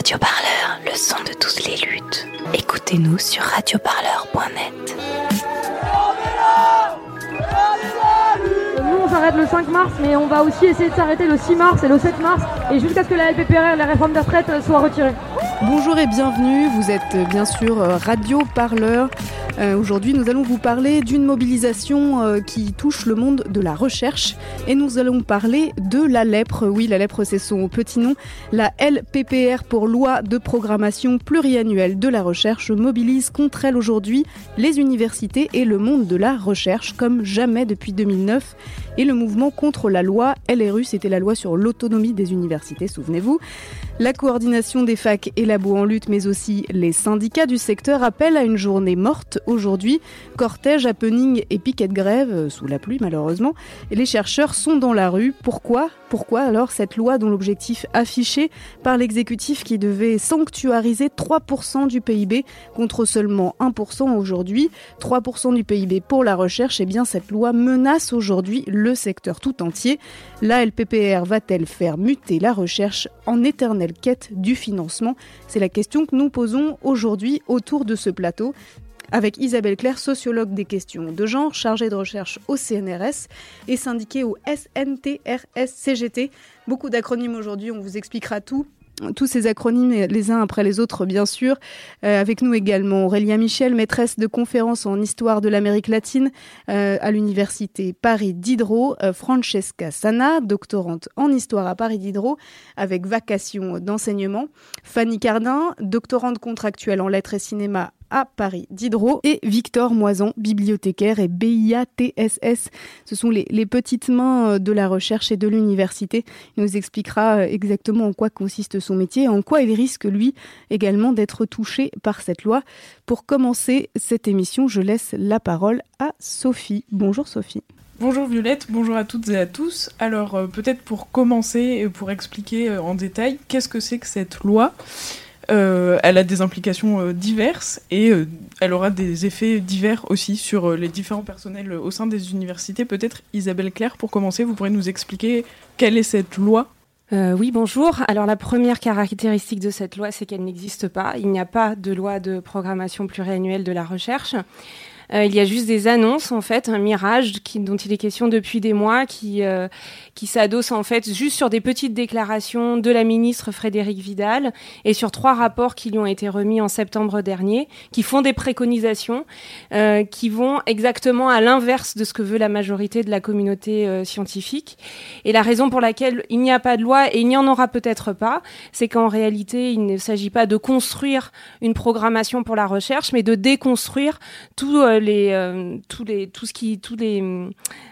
Radio Parleur, le son de toutes les luttes. Écoutez-nous sur radioparleur.net. Nous, on s'arrête le 5 mars, mais on va aussi essayer de s'arrêter le 6 mars et le 7 mars, et jusqu'à ce que la LPPR, la réforme des retraites, soit retirée. Bonjour et bienvenue, vous êtes bien sûr Radio Parleur. Euh, Aujourd'hui, nous allons vous parler d'une mobilisation euh, qui touche le monde de la recherche et nous allons parler de la lèpre. Oui, la lèpre, c'est son petit nom. La LPPR pour loi de programmation pluriannuelle de la recherche mobilise contre elle aujourd'hui les universités et le monde de la recherche comme jamais depuis 2009. Et le mouvement contre la loi LRU, c'était la loi sur l'autonomie des universités, souvenez-vous. La coordination des facs et labos en lutte, mais aussi les syndicats du secteur appellent à une journée morte aujourd'hui. Cortège, happening et piquet de grève, euh, sous la pluie malheureusement. Et les chercheurs sont dans la rue. Pourquoi? Pourquoi alors cette loi dont l'objectif affiché par l'exécutif qui devait sanctuariser 3% du PIB contre seulement 1% aujourd'hui, 3% du PIB pour la recherche, et eh bien cette loi menace aujourd'hui le secteur tout entier. La LPPR va-t-elle faire muter la recherche en éternelle quête du financement? C'est la question que nous posons aujourd'hui autour de ce plateau avec Isabelle Claire, sociologue des questions de genre, chargée de recherche au CNRS et syndiquée au SNTRS-CGT. Beaucoup d'acronymes aujourd'hui, on vous expliquera tout tous ces acronymes les uns après les autres, bien sûr. Euh, avec nous également Aurélia Michel, maîtresse de conférences en histoire de l'Amérique latine euh, à l'université Paris Diderot. Euh, Francesca Sana, doctorante en histoire à Paris Diderot, avec vacation d'enseignement. Fanny Cardin, doctorante contractuelle en lettres et cinéma à Paris Diderot et Victor Moison, bibliothécaire et BIA-TSS. Ce sont les, petites mains de la recherche et de l'université. Il nous expliquera exactement en quoi consiste son métier et en quoi il risque, lui, également d'être touché par cette loi. Pour commencer cette émission, je laisse la parole à Sophie. Bonjour Sophie. Bonjour Violette, bonjour à toutes et à tous. Alors euh, peut-être pour commencer, pour expliquer euh, en détail, qu'est-ce que c'est que cette loi? Euh, elle a des implications euh, diverses et euh, elle aura des effets divers aussi sur les différents personnels au sein des universités. Peut-être Isabelle Claire, pour commencer, vous pourrez nous expliquer quelle est cette loi? Oui, bonjour. Alors la première caractéristique de cette loi, c'est qu'elle n'existe pas. Il n'y a pas de loi de programmation pluriannuelle de la recherche. Euh, il y a juste des annonces, en fait, un mirage dont il est question depuis des mois, qui, euh, qui s'adosse en fait juste sur des petites déclarations de la ministre Frédérique Vidal et sur trois rapports qui lui ont été remis en septembre dernier, qui font des préconisations euh, qui vont exactement à l'inverse de ce que veut la majorité de la communauté scientifique. Et la raison pour laquelle il n'y a pas de loi et il n'y en aura peut-être pas, c'est qu'en réalité, il ne s'agit pas de construire une programmation pour la recherche, mais de déconstruire tout les, euh, tous euh,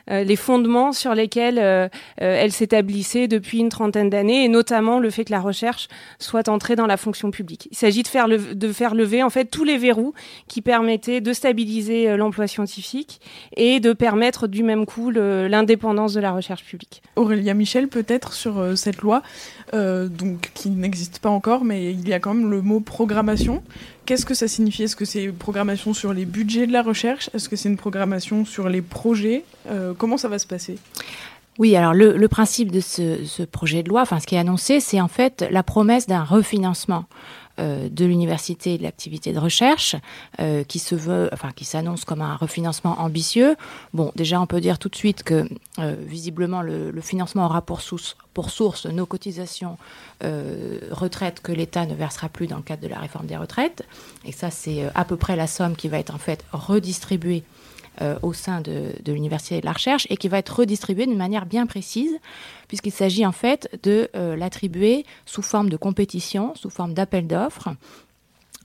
les fondements sur lesquels elle s'établissait depuis une trentaine d'années, et notamment le fait que la recherche soit entrée dans la fonction publique. Il s'agit de faire, de faire lever en fait tous les verrous qui permettaient de stabiliser l'emploi scientifique et de permettre du même coup l'indépendance de la recherche publique. Aurélia Michel, peut-être sur cette loi, donc qui n'existe pas encore, mais il y a quand même le mot programmation. Qu'est-ce que ça signifie? Est-ce que c'est une programmation sur les budgets de la recherche? Est-ce que c'est une programmation sur les projets? Euh, Comment ça va se passer? Oui, alors le, principe de ce, ce, projet de loi, enfin ce qui est annoncé, c'est en fait la promesse d'un refinancement de l'université et de l'activité de recherche euh, qui se veut, enfin qui s'annonce comme un refinancement ambitieux. Bon, déjà on peut dire tout de suite que euh, visiblement le, financement aura pour source, nos cotisations euh, retraites que l'État ne versera plus dans le cadre de la réforme des retraites. Et ça c'est à peu près la somme qui va être en fait redistribuée euh, au sein de, de l'université de la recherche et qui va être redistribué d'une manière bien précise, puisqu'il s'agit en fait de euh, l'attribuer sous forme de compétition, sous forme d'appel d'offres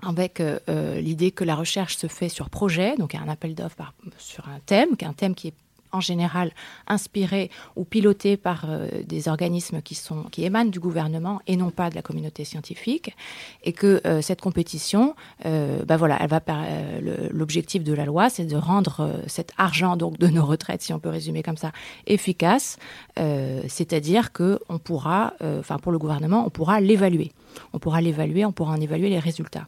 avec euh, l'idée que la recherche se fait sur projet, donc un appel d'offres sur un thème, un thème qui est en général inspirés ou pilotés par euh, des organismes qui, sont, qui émanent du gouvernement et non pas de la communauté scientifique, et que euh, cette compétition, euh, bah voilà, elle va l'objectif de la loi, c'est de rendre cet argent donc de nos retraites, si on peut résumer comme ça, efficace, c'est-à-dire que on pourra, enfin pour le gouvernement, on pourra l'évaluer on pourra l'évaluer, on pourra en évaluer les résultats.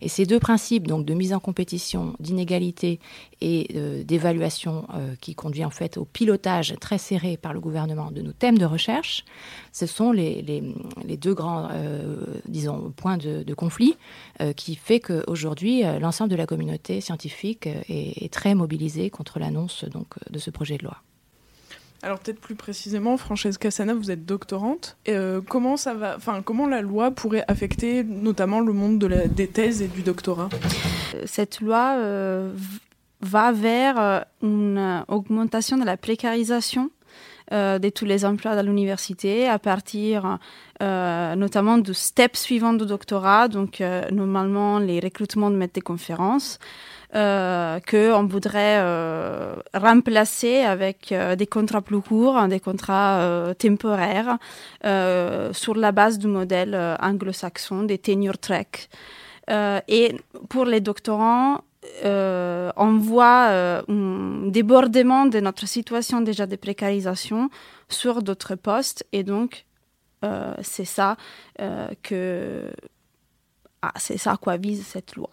Et ces deux principes, donc de mise en compétition, d'inégalité et euh, d'évaluation euh, qui conduit en fait au pilotage très serré par le gouvernement de nos thèmes de recherche. Ce sont les, deux grands, euh, disons, points de, conflit qui fait qu'aujourd'hui, l'ensemble de la communauté scientifique est, très mobilisée contre l'annonce de ce projet de loi. Alors peut-être plus précisément, Francesca Sana, vous êtes doctorante. Euh, comment ça va, comment la loi pourrait affecter notamment le monde des thèses et du doctorat? Cette loi euh, va vers euh, une augmentation de la précarisation de tous les emplois dans l'université à partir notamment du step suivant du doctorat, donc normalement les recrutements de maîtres de conférences euh, qu'on voudrait euh, remplacer avec euh, des contrats plus courts, des contrats euh, temporaires, sur la base du modèle anglo-saxon des tenure track. et pour les doctorants, on voit un débordement de notre situation déjà de précarisation sur d'autres postes et donc c'est ça que ah, c'est ça à quoi vise cette loi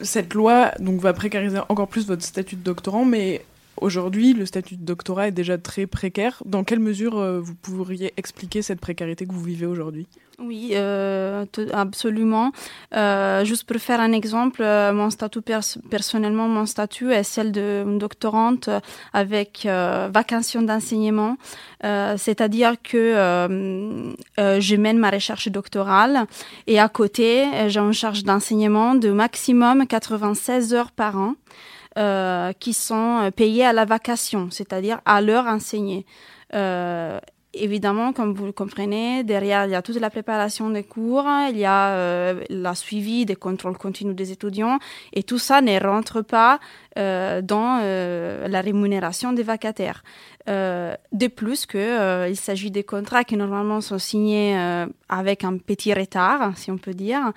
cette loi donc, va précariser encore plus votre statut de doctorant, mais aujourd'hui, le statut de doctorat est déjà très précaire. Dans quelle mesure euh, vous pourriez expliquer cette précarité que vous vivez aujourd'hui? Oui, euh, absolument. Euh, juste pour faire un exemple, mon statut personnellement, mon statut est celle de doctorante avec vacation d'enseignement, c'est-à-dire que je mène ma recherche doctorale et à côté, j'ai une charge d'enseignement de maximum 96 heures par an. Euh, qui sont euh, payés à la vacation, c'est-à-dire à l'heure enseignée. Euh, évidemment, comme vous le comprenez, derrière, il y a toute la préparation des cours, il y a euh, la suivi des contrôles continus des étudiants, et tout ça ne rentre pas euh, dans euh, la rémunération des vacataires. Euh, de plus que euh, s'agit des contrats qui normalement sont signés avec un petit retard, si on peut dire,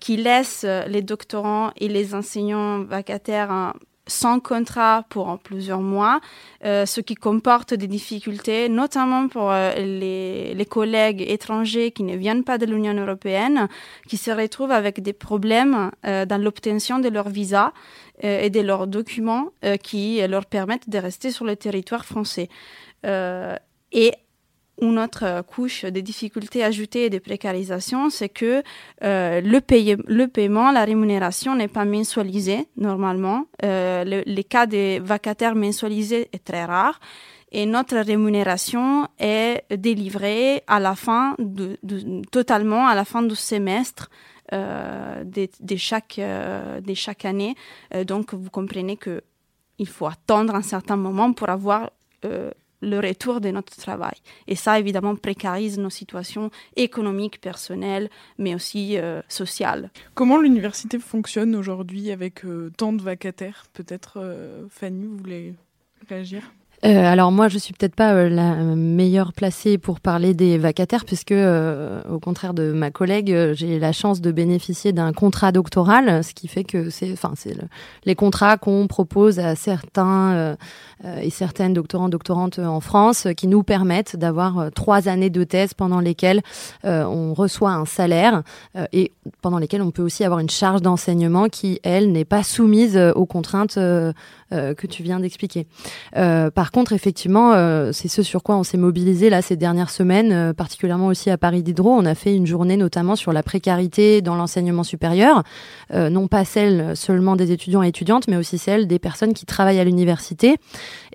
qui laissent les doctorants et les enseignants vacataires sans contrat pour plusieurs mois, euh, ce qui comporte des difficultés, notamment pour euh, les, les, collègues étrangers qui ne viennent pas de l'Union européenne, qui se retrouvent avec des problèmes euh, dans l'obtention de leur visa et de leurs documents qui leur permettent de rester sur le territoire français. et une autre couche de difficultés ajoutées et de précarisation, c'est que euh, le, paiement, la rémunération n'est pas mensualisée normalement. Euh, le, les cas de vacataires mensualisés est très rare. Et notre rémunération est délivrée à la fin totalement à la fin du semestre euh, de, chaque, euh, année. Euh, donc vous comprenez que il faut attendre un certain moment pour avoir euh, le retour de notre travail. Et ça, évidemment, précarise nos situations économiques, personnelles, mais aussi euh, sociales. Comment l'université fonctionne aujourd'hui avec euh, tant de vacataires? Peut-être, euh, Fanny, vous voulez réagir? Euh, alors moi, je suis peut-être pas euh, la meilleure placée pour parler des vacataires, puisque euh, au contraire de ma collègue, j'ai la chance de bénéficier d'un contrat doctoral, ce qui fait que c'est, enfin, c'est le, les contrats qu'on propose à certains et certaines doctorants, doctorantes en France, qui nous permettent d'avoir trois années de thèse pendant lesquelles on reçoit un salaire et pendant lesquelles on peut aussi avoir une charge d'enseignement qui, elle, n'est pas soumise aux contraintes que tu viens d'expliquer. Contre, effectivement, euh, c'est ce sur quoi on s'est mobilisé là ces dernières semaines, euh, particulièrement aussi à Paris Diderot. On a fait une journée notamment sur la précarité dans l'enseignement supérieur, euh, non pas celle seulement des étudiants et étudiantes, mais aussi celle des personnes qui travaillent à l'université,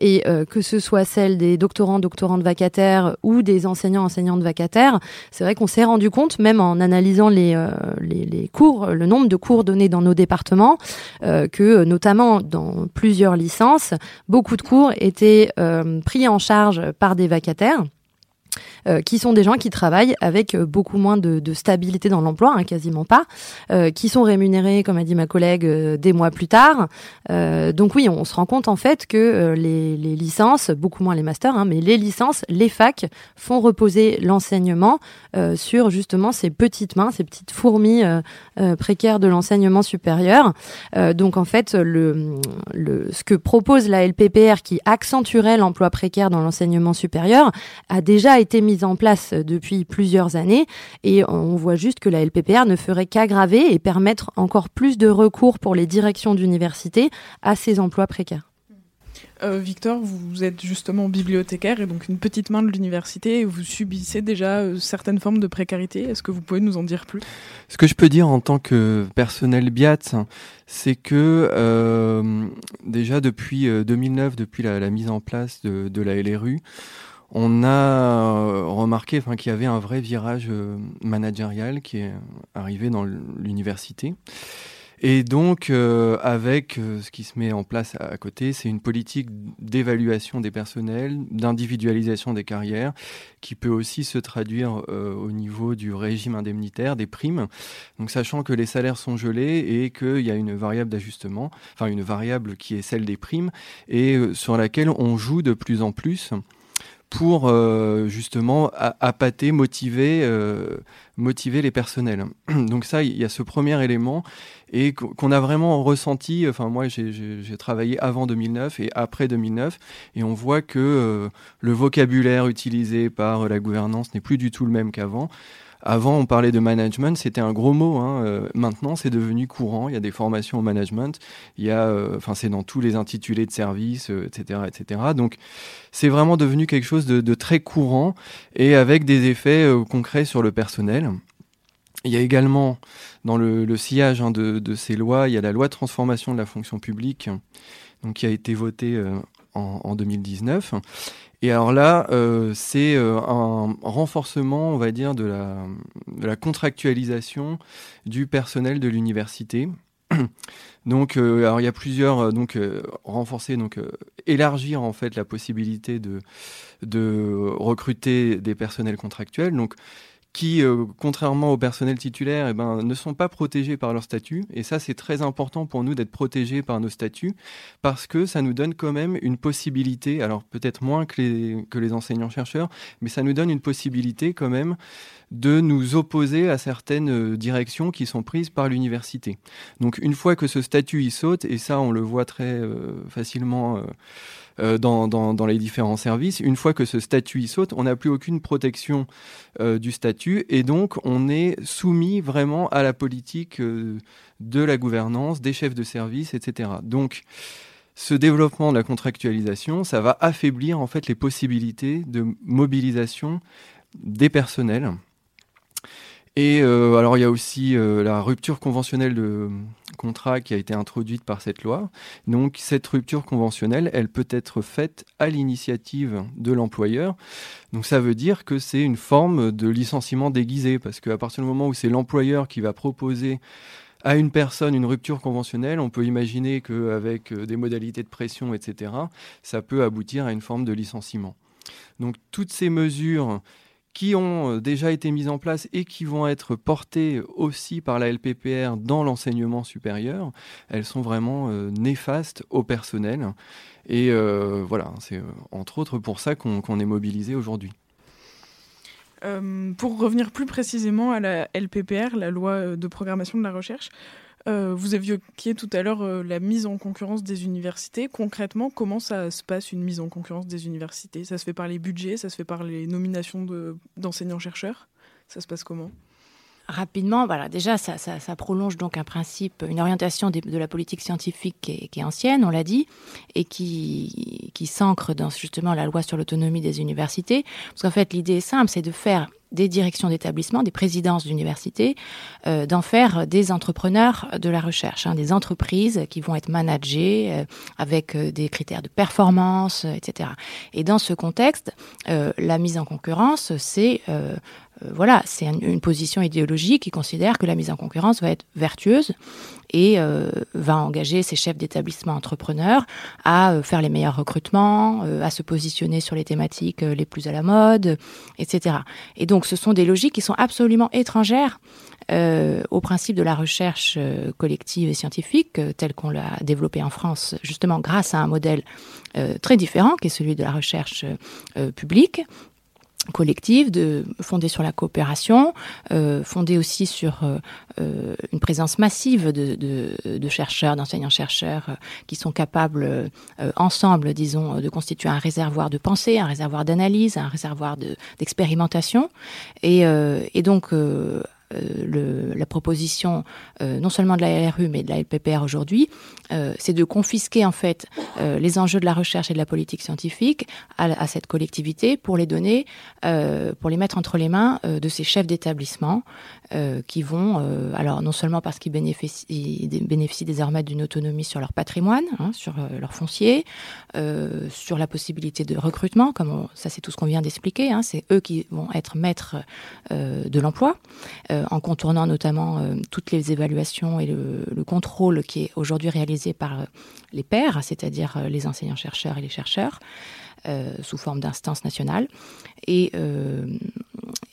et que ce soit celle des doctorants, doctorantes vacataires ou des enseignants, enseignantes vacataires. C'est vrai qu'on s'est rendu compte, même en analysant les, les, cours, le nombre de cours donnés dans nos départements, que notamment dans plusieurs licences, beaucoup de cours étaient euh, pris en charge par des vacataires. Euh, qui sont des gens qui travaillent avec euh, beaucoup moins de, stabilité dans l'emploi, hein, quasiment pas, euh, qui sont rémunérés, comme a dit ma collègue, des mois plus tard. donc oui, on se rend compte en fait que les, licences, beaucoup moins les masters, hein, mais les licences, les facs font reposer l'enseignement sur justement ces petites mains, ces petites fourmis précaires de l'enseignement supérieur. donc en fait, ce que propose la LPPR qui accentuerait l'emploi précaire dans l'enseignement supérieur a déjà été mis en place depuis plusieurs années et on voit juste que la LPPR ne ferait qu'aggraver et permettre encore plus de recours pour les directions d'université à ces emplois précaires. Euh, Victor, vous êtes justement bibliothécaire et donc une petite main de l'université et vous subissez déjà euh, certaines formes de précarité. Est-ce que vous pouvez nous en dire plus? Ce que je peux dire en tant que personnel BIAT, c'est que euh, déjà depuis 2009, depuis la, mise en place de, de la LRU, on a remarqué enfin, qu'il y avait un vrai virage managérial qui est arrivé dans l'université. Et donc, euh, avec euh, ce qui se met en place à, côté, c'est une politique d'évaluation des personnels, d'individualisation des carrières, qui peut aussi se traduire euh, au niveau du régime indemnitaire, des primes. Donc, sachant que les salaires sont gelés et qu'il y a une variable d'ajustement, enfin une variable qui est celle des primes, et sur laquelle on joue de plus en plus pour justement appâter, motiver, motiver les personnels. Donc ça, il y a ce premier élément et qu'on a vraiment ressenti. Enfin, moi, j'ai travaillé avant 2009 et après 2009, et on voit que euh, le vocabulaire utilisé par la gouvernance n'est plus du tout le même qu'avant. Avant, on parlait de management, c'était un gros mot. Hein. Euh, maintenant, c'est devenu courant. Il y a des formations au management. Il y a, euh, enfin, c'est dans tous les intitulés de services, etc., etc. Donc, c'est vraiment devenu quelque chose de, de, très courant et avec des effets concrets sur le personnel. Il y a également, dans le, sillage hein, de, ces lois, il y a la loi de transformation de la fonction publique, donc, qui a été votée euh, en, 2019. Et alors là, euh, c'est euh, un renforcement, on va dire, de la, contractualisation du personnel de l'université. Donc, alors il y a plusieurs, donc renforcer, donc élargir en fait la possibilité de recruter des personnels contractuels. Qui, euh, contrairement au personnel titulaire, eh ben, ne sont pas protégés par leur statut. Et ça, c'est très important pour nous d'être protégés par nos statuts, parce que ça nous donne quand même une possibilité, alors peut-être moins que les, que les enseignants-chercheurs, mais ça nous donne une possibilité quand même de nous opposer à certaines euh, directions qui sont prises par l'université. Donc une fois que ce statut y saute, et ça on le voit très euh, facilement euh, dans, dans, les différents services. Une fois que ce statut y saute, on n'a plus aucune protection euh, du statut et donc on est soumis vraiment à la politique euh, de la gouvernance, des chefs de service, etc. Donc ce développement de la contractualisation, ça va affaiblir en fait les possibilités de mobilisation des personnels et euh, alors il y a aussi euh, la rupture conventionnelle de contrat qui a été introduite par cette loi. Donc cette rupture conventionnelle, elle peut être faite à l'initiative de l'employeur. Donc ça veut dire que c'est une forme de licenciement déguisé parce qu'à partir du moment où c'est l'employeur qui va proposer à une personne une rupture conventionnelle, on peut imaginer qu'avec euh, des modalités de pression, etc., ça peut aboutir à une forme de licenciement. Donc toutes ces mesures qui ont euh, déjà été mises en place et qui vont être portées aussi par la LPPR dans l'enseignement supérieur, elles sont vraiment euh, néfastes au personnel. Et euh, voilà, c'est entre autres pour ça qu'on est mobilisé aujourd'hui. pour revenir plus précisément à la LPPR, la loi de programmation de la recherche, euh, vous évoquiez tout à l'heure euh, la mise en concurrence des universités. Concrètement, comment ça se passe une mise en concurrence des universités? Ça se fait par les budgets, ça se fait par les nominations d'enseignants-chercheurs? Ça se passe comment? Rapidement, voilà, déjà, ça, prolonge donc un principe, une orientation de, la politique scientifique qui est, ancienne, on l'a dit, et qui, qui s'ancre dans justement la loi sur l'autonomie des universités. Parce qu'en fait, l'idée est simple, c'est de faire des directions d'établissement, des présidences d'université, euh, d'en faire des entrepreneurs de la recherche, hein, des entreprises qui vont être managées euh, avec euh, des critères de performance, etc. Et dans ce contexte, la mise en concurrence, c'est voilà, c'est une position idéologique qui considère que la mise en concurrence va être vertueuse et euh, va engager ses chefs d'établissement entrepreneurs à euh, faire les meilleurs recrutements, euh, à se positionner sur les thématiques les plus à la mode, etc. Et donc ce sont des logiques qui sont absolument étrangères au principe de la recherche collective et scientifique tel qu'on l'a développé en France, justement grâce à un modèle très différent qui est celui de la recherche publique collective, de, fondée sur la coopération, euh, fondée aussi sur euh, euh, une présence massive de, de, de chercheurs, d'enseignants-chercheurs euh, qui sont capables euh, ensemble, disons, de constituer un réservoir de pensée, un réservoir d'analyse, un réservoir d'expérimentation. et, et, donc, le, la proposition non seulement de la LRU mais de la LPPR aujourd'hui, c'est de confisquer en fait les enjeux de la recherche et de la politique scientifique à, à cette collectivité pour les donner, pour les mettre entre les mains de ces chefs d'établissement qui vont, alors non seulement parce qu'ils bénéficient, bénéficient désormais d'une autonomie sur leur patrimoine, hein, sur leur foncier, sur la possibilité de recrutement, comme ça c'est tout ce qu'on vient d'expliquer, hein, c'est eux qui vont être maîtres euh, de l'emploi, euh, en contournant notamment euh, toutes les évaluations et le, le contrôle qui est aujourd'hui réalisé par les pairs, c'est-à-dire les enseignants-chercheurs et les chercheurs. Euh, sous forme d'instance nationale. Et, euh,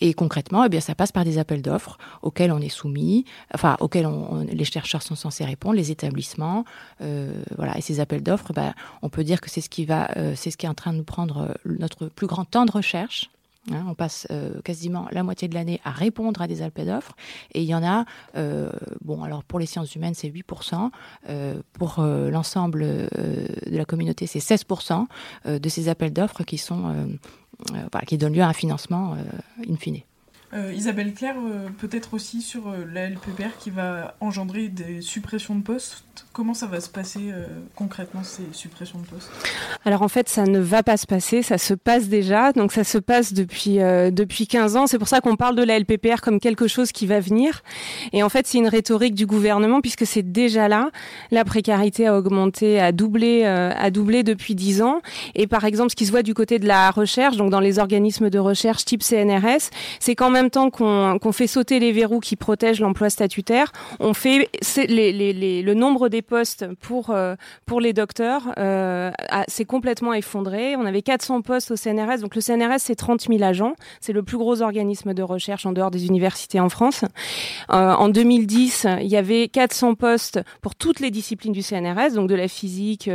et concrètement, eh bien, ça passe par des appels d'offres auxquels on est soumis, enfin, auxquels les chercheurs sont censés répondre, les établissements. Euh, voilà. Et ces appels d'offres, ben, on peut dire que c'est ce qui c'est ce qui est en train de nous prendre notre plus grand temps de recherche. Hein, on passe euh, quasiment la moitié de l'année à répondre à des appels d'offres et il y en a, euh, bon alors pour les sciences humaines c'est 8%, euh, pour l'ensemble de la communauté c'est 16% de ces appels d'offres qui qui donnent lieu à un financement in fine. Euh, Isabelle Claire, euh, peut-être aussi sur euh, la LPPR qui va engendrer des suppressions de postes. Comment ça va se passer euh, concrètement ces suppressions de postes? Alors en fait, ça ne va pas se passer, ça se passe déjà. Donc ça se passe depuis euh, depuis 15 ans. C'est pour ça qu'on parle de la LPPR comme quelque chose qui va venir. Et en fait, c'est une rhétorique du gouvernement puisque c'est déjà là. La précarité a augmenté, a doublé, euh, a doublé depuis 10 ans. Et par exemple, ce qui se voit du côté de la recherche, donc dans les organismes de recherche type CNRS, c'est qu'en même temps qu'on qu fait sauter les verrous qui protègent l'emploi statutaire, on fait le nombre des postes pour, euh, pour les docteurs euh, s'est complètement effondré. On avait 400 postes au CNRS. Donc le CNRS, c'est 30 000 agents. C'est le plus gros organisme de recherche en dehors des universités en France. Euh, en 2010, il y avait 400 postes pour toutes les disciplines du CNRS, donc de la physique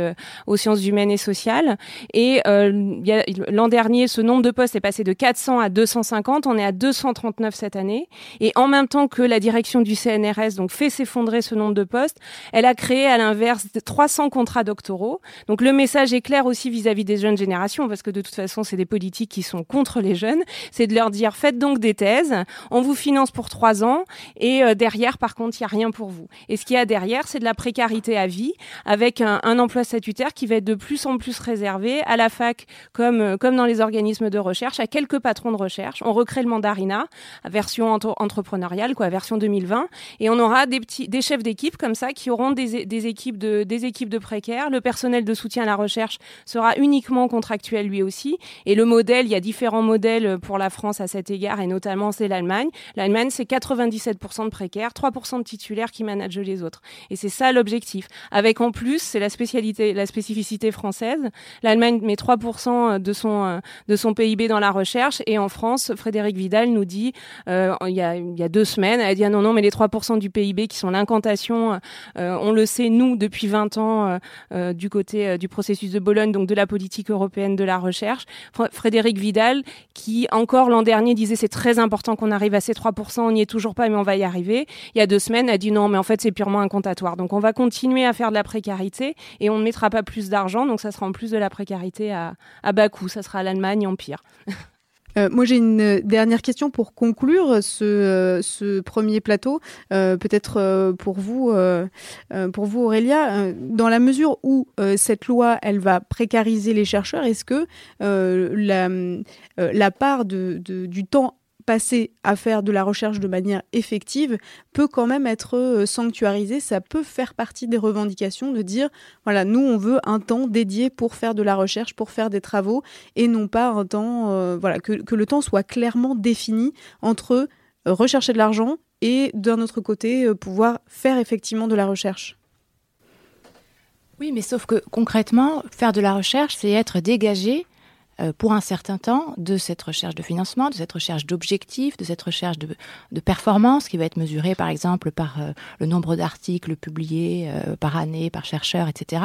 aux sciences humaines et sociales. Et l'an dernier, ce nombre de postes est passé de 400 à 250. On est à 239 cette année. Et en même temps que la direction du CNRS donc fait s'effondrer ce nombre de postes, elle a créé à l'inverse 300 contrats doctoraux. Donc le message est clair aussi vis-à-vis -vis des jeunes générations, parce que de toute façon, c'est des politiques qui sont contre les jeunes. C'est de leur dire, faites donc des thèses, on vous finance pour trois ans, et euh, derrière, par contre, il n'y a rien pour vous. Et ce qu'il y a derrière, c'est de la précarité à vie, avec un, emploi statutaire qui va être de plus en plus réservé à la fac, comme, euh, comme dans les organismes de recherche, à quelques patrons de recherche. On recrée le mandarina, version entre entrepreneuriale, quoi, version 2020, et on aura des petits, des chefs d'équipe comme ça qui auront des, des équipes de, des équipes de précaires. Le personnel de soutien à la recherche sera uniquement contractuel lui aussi. Et le modèle, il y a différents modèles pour la France à cet égard, et notamment c'est l'Allemagne. L'Allemagne, c'est 97% de précaires, 3% de titulaires qui managent les autres. Et c'est ça l'objectif. Avec en plus, c'est la spécialité, la spécificité française. L'Allemagne met 3% de son, de son PIB dans la recherche. Et en France, Frédéric Vidal nous dit, euh, il, y a, il y a deux semaines, elle a dit ah non, non, mais les 3% du PIB qui sont l'incantation, euh, on le sait, nous, depuis 20 ans, euh, euh, du côté euh, du processus de Bologne, donc de la politique européenne de la recherche. Frédéric Vidal, qui encore l'an dernier disait c'est très important qu'on arrive à ces 3%, on n'y est toujours pas, mais on va y arriver. Il y a deux semaines, a dit non, mais en fait c'est purement incantatoire. Donc on va continuer à faire de la précarité et on ne mettra pas plus d'argent, donc ça sera en plus de la précarité à, à bas coût. Ça sera l'Allemagne en pire. Euh, moi, j'ai une dernière question pour conclure ce, euh, premier plateau. Euh, Peut-être euh, pour vous, euh, Aurélia, dans la mesure où cette loi, elle va précariser les chercheurs, est-ce que la, part de, du temps passer à faire de la recherche de manière effective peut quand même être euh, sanctuarisé. Ça peut faire partie des revendications de dire, voilà, nous, on veut un temps dédié pour faire de la recherche, pour faire des travaux, et non pas un temps, euh, voilà, que, que, le temps soit clairement défini entre euh, rechercher de l'argent et d'un autre côté, pouvoir faire effectivement de la recherche. Oui, mais sauf que concrètement, faire de la recherche, c'est être dégagé pour un certain temps de cette recherche de financement, de cette recherche d'objectifs, de cette recherche de, de performance qui va être mesurée par exemple par euh, le nombre d'articles publiés euh, par année, par chercheur, etc.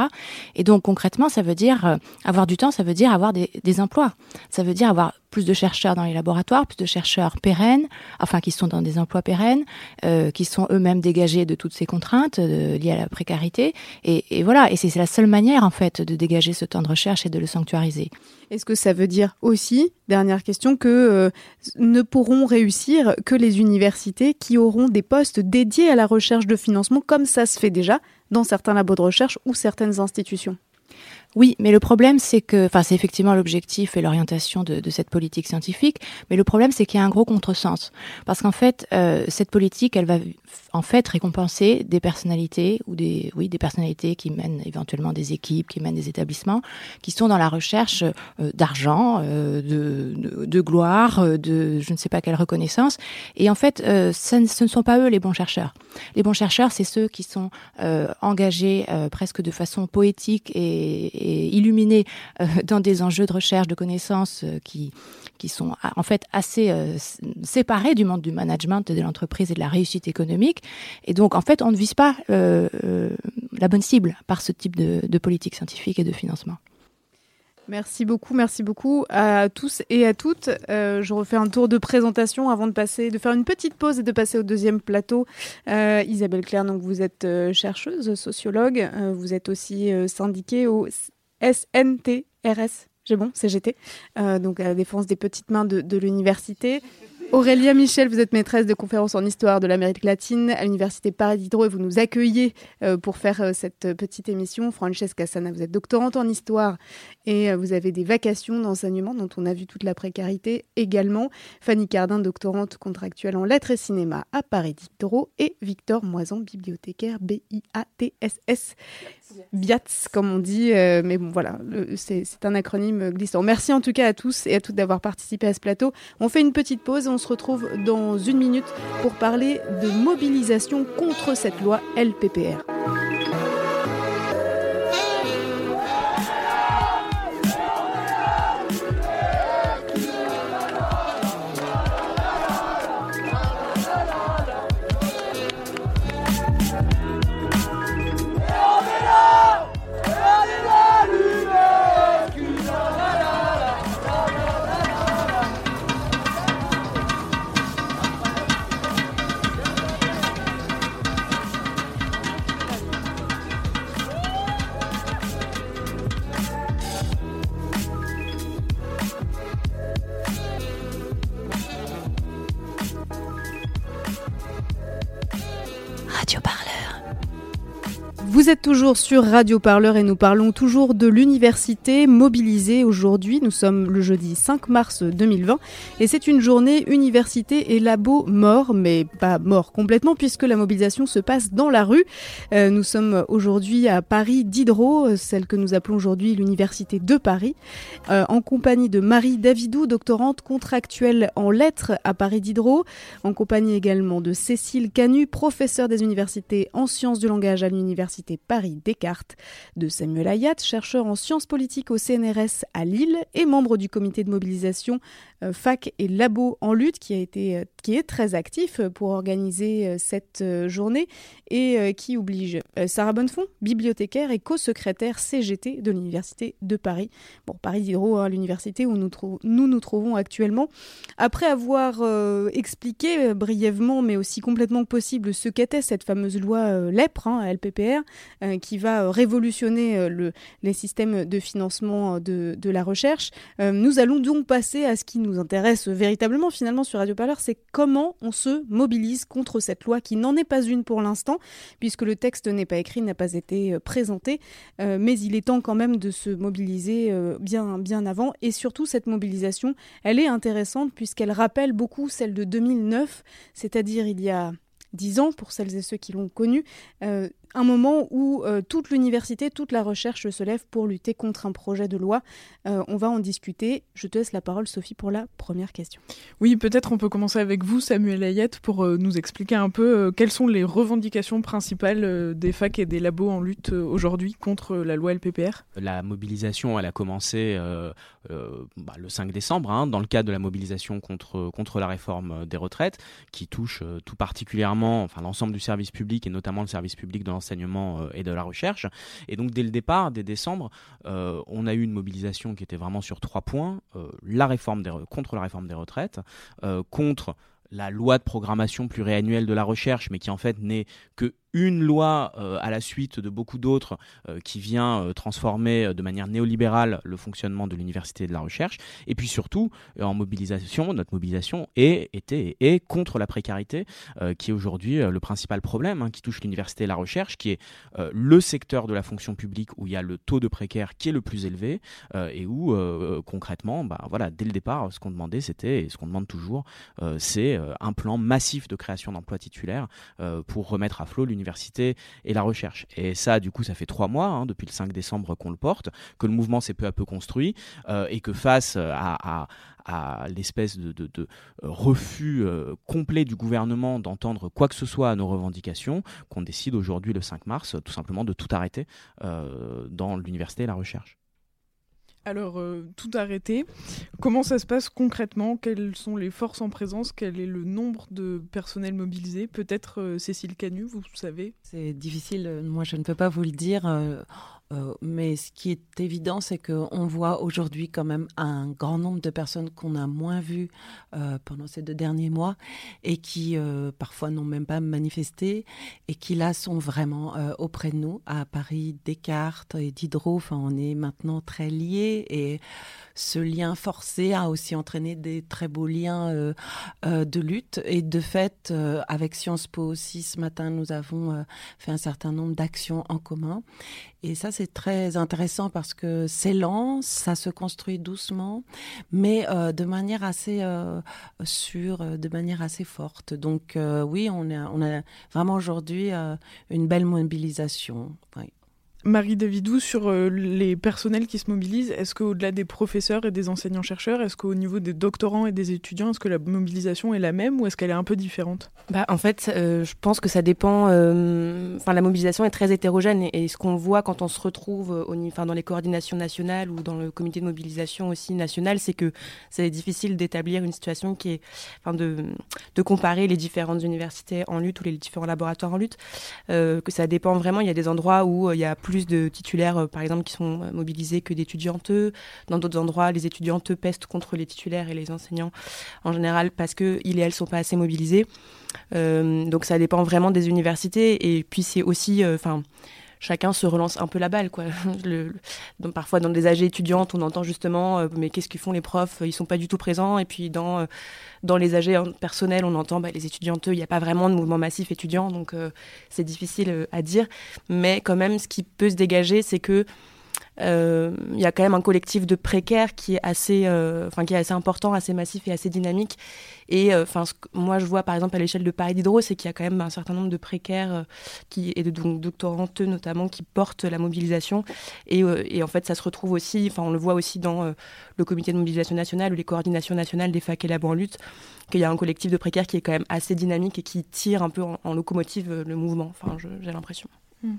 Et donc concrètement, ça veut dire euh, avoir du temps, ça veut dire avoir des, des emplois, ça veut dire avoir plus de chercheurs dans les laboratoires, plus de chercheurs pérennes, enfin qui sont dans des emplois pérennes, euh, qui sont eux-mêmes dégagés de toutes ces contraintes euh, liées à la précarité. Et, voilà, et c'est la seule manière en fait de dégager ce temps de recherche et de le sanctuariser. Est-ce que ça veut dire aussi, dernière question, que euh, ne pourront réussir que les universités qui auront des postes dédiés à la recherche de financement, comme ça se fait déjà dans certains labos de recherche ou certaines institutions? Oui, mais le problème, c'est que, enfin, c'est effectivement l'objectif et l'orientation de, de, cette politique scientifique, mais le problème, c'est qu'il y a un gros contresens. Parce qu'en fait, euh, cette politique, elle va en fait récompenser des personnalités ou des, oui, des personnalités qui mènent éventuellement des équipes, qui mènent des établissements, qui sont dans la recherche euh, d'argent, euh, de, de, gloire, euh, de je ne sais pas quelle reconnaissance. Et en fait, euh, ce, ce, ne sont pas eux les bons chercheurs. Les bons chercheurs, c'est ceux qui sont euh, engagés presque de façon poétique et illuminés euh, dans des enjeux de recherche, de connaissances euh, qui, qui sont en fait assez euh, séparés du monde du management, de l'entreprise et de la réussite économique. Et donc, en fait, on ne vise pas la bonne cible par ce type de politique scientifique et de financement. Merci beaucoup, merci beaucoup à tous et à toutes. Euh, je refais un tour de présentation avant de passer, de faire une petite pause et de passer au deuxième plateau. Euh, Isabelle Claire, donc vous êtes euh, chercheuse, sociologue, vous êtes aussi syndiquée au SNTRS. J'ai bon, CGT, donc à la défense des petites mains de l'université. Aurélia Michel, vous êtes maîtresse de conférences en histoire de l'Amérique latine à l'Université Paris Diderot et vous nous accueillez euh, pour faire euh, cette petite émission. Francesca Sana, vous êtes doctorante en histoire et euh, vous avez des vacations d'enseignement dont on a vu toute la précarité également. Fanny Cardin, doctorante contractuelle en lettres et cinéma à Paris Diderot et Victor Moison, bibliothécaire B-I-A-T-S-S. BIATS, comme on dit, mais bon voilà, c'est un acronyme glissant. Merci en tout cas à tous et à toutes d'avoir participé à ce plateau. On fait une petite pause on se retrouve dans une minute pour parler de mobilisation contre cette loi LPPR. Toujours sur Radio Parleur et nous parlons toujours de l'université mobilisée aujourd'hui. Nous sommes le jeudi 5 mars 2020 et c'est une journée université et labo mort, mais pas mort complètement puisque la mobilisation se passe dans la rue. Euh, nous sommes aujourd'hui à Paris Diderot, celle que nous appelons aujourd'hui l'université de Paris, euh, en compagnie de Marie Davidou, doctorante contractuelle en lettres à Paris Diderot, en compagnie également de Cécile Canu, professeure des universités en sciences du langage à l'université Paris Descartes, de Samuel Ayat, chercheur en sciences politiques au CNRS à Lille et membre du comité de mobilisation euh, fac et labo en lutte qui a été euh, qui est très actif pour organiser euh, cette euh, journée et euh, qui oblige euh, Sarah Bonnefond, bibliothécaire et co-secrétaire CGT de l'université de Paris. Bon, Paris Diderot, hein, l'université où nous, nous trouvons actuellement. Après avoir euh, expliqué euh, brièvement, mais aussi complètement possible, ce qu'était cette fameuse loi euh, LEPR, hein, LPPR, euh, qui va euh, révolutionner euh, le, les systèmes de financement de, la recherche, euh, nous allons donc passer à ce qui nous intéresse véritablement finalement sur Radio Parleur, c'est comment on se mobilise contre cette loi qui n'en est pas une pour l'instant, puisque le texte n'est pas écrit, n'a pas été euh, présenté, euh, mais il est temps quand même de se mobiliser euh, bien, bien avant. Et surtout, cette mobilisation, elle est intéressante puisqu'elle rappelle beaucoup celle de 2009, c'est-à-dire il y a dix ans, pour celles et ceux qui l'ont connue, euh, un moment où euh, toute l'université, toute la recherche se lève pour lutter contre un projet de loi. Euh, on va en discuter. Je te laisse la parole, Sophie, pour la première question. Oui, peut-être on peut commencer avec vous, Samuel Ayette, pour euh, nous expliquer un peu euh, quelles sont les revendications principales euh, des facs et des labos en lutte euh, aujourd'hui contre la loi LPPR. La mobilisation, elle a commencé euh, euh, bah, le 5 décembre, hein, dans le cadre de la mobilisation contre, contre la réforme des retraites, qui touche tout particulièrement enfin, l'ensemble du service public et notamment le service public de l'enseignement l'enseignement et de la recherche. Et donc dès le départ, dès décembre, on a eu une mobilisation qui était vraiment sur trois points la réforme des contre la réforme des retraites, contre la loi de programmation pluriannuelle de la recherche, mais qui en fait n'est que une loi euh, à la suite de beaucoup d'autres euh, qui vient euh, transformer de manière néolibérale le fonctionnement de l'université et de la recherche. Et puis surtout, en mobilisation, notre mobilisation est, était et contre la précarité, qui est aujourd'hui le principal problème hein, qui touche l'université et la recherche, qui est le secteur de la fonction publique où il y a le taux de précaire qui est le plus élevé et où concrètement, bah, voilà, dès le départ, ce qu'on demandait, c'était, et ce qu'on demande toujours, c'est un plan massif de création d'emplois titulaires pour remettre à flot l'université l'université et la recherche. Et ça, du coup, ça fait trois mois, hein, depuis le 5 décembre qu'on le porte, que le mouvement s'est peu à peu construit, euh, et que face à, l'espèce de, euh, refus euh, complet du gouvernement d'entendre quoi que ce soit à nos revendications, qu'on décide aujourd'hui le 5 mars tout simplement de tout arrêter dans l'université et la recherche. Alors, euh, tout arrêté. Comment ça se passe concrètement? Quelles sont les forces en présence? Quel est le nombre de personnels mobilisés? Peut-être euh, Cécile Canu, vous savez C'est difficile, moi je ne peux pas vous le dire. Euh, euh, mais ce qui est évident, c'est qu'on voit aujourd'hui quand même un grand nombre de personnes qu'on a moins vues euh, pendant ces deux derniers mois et qui euh, parfois n'ont même pas manifesté et qui là sont vraiment auprès de nous. À Paris, Descartes et Diderot, enfin, on est maintenant très liés et ce lien forcé a aussi entraîné des très beaux liens de lutte. Et de fait, avec Sciences Po aussi, ce matin, nous avons fait un certain nombre d'actions en commun. Et ça, c'est très intéressant parce que c'est lent, ça se construit doucement, mais euh, de manière assez euh, sûre, euh, de manière assez forte. Donc oui, on a, on a vraiment aujourd'hui une belle mobilisation. Oui. Marie Davidou, sur euh, les personnels qui se mobilisent, est-ce qu'au-delà des professeurs et des enseignants-chercheurs, est-ce qu'au niveau des doctorants et des étudiants, est-ce que la mobilisation est la même ou est-ce qu'elle est un peu différente? Bah, En fait, euh, je pense que ça dépend. Euh, la mobilisation est très hétérogène et, ce qu'on voit quand on se retrouve au, enfin, dans les coordinations nationales ou dans le comité de mobilisation aussi national, c'est que c'est difficile d'établir une situation qui est. De, de comparer les différentes universités en lutte ou les différents laboratoires en lutte. que ça dépend vraiment. Il y a des endroits où il y a plus plus de titulaires, euh, par exemple, qui sont euh, mobilisés que d'étudiantes. Dans d'autres endroits, les étudiantes pestent contre les titulaires et les enseignants en général parce qu'ils et elles sont pas assez mobilisés. Euh, donc ça dépend vraiment des universités. Et puis c'est aussi, enfin chacun se relance un peu la balle. Quoi. Donc, parfois, dans des AG étudiantes, on entend justement euh, Mais qu'est-ce qu'ils font les profs? Ils sont pas du tout présents. Et puis, dans, euh, dans les AG personnels, on entend bah, Les étudiantes, il n'y a pas vraiment de mouvement massif étudiant. Donc, euh, c'est difficile à dire. Mais quand même, ce qui peut se dégager, c'est que il euh, y a quand même un collectif de précaires qui est assez, euh, enfin qui est assez important, assez massif et assez dynamique. Et euh, enfin, moi je vois par exemple à l'échelle de Paris d'Hydro, c'est qu'il y a quand même un certain nombre de précaires qui et de donc, doctoranteux notamment qui portent la mobilisation. Et, en fait, ça se retrouve aussi, enfin on le voit aussi dans le comité de mobilisation nationale ou les coordinations nationales des facs et labos en lutte, qu'il y a un collectif de précaires qui est quand même assez dynamique et qui tire un peu en, locomotive le mouvement. J'ai l'impression. Hmm.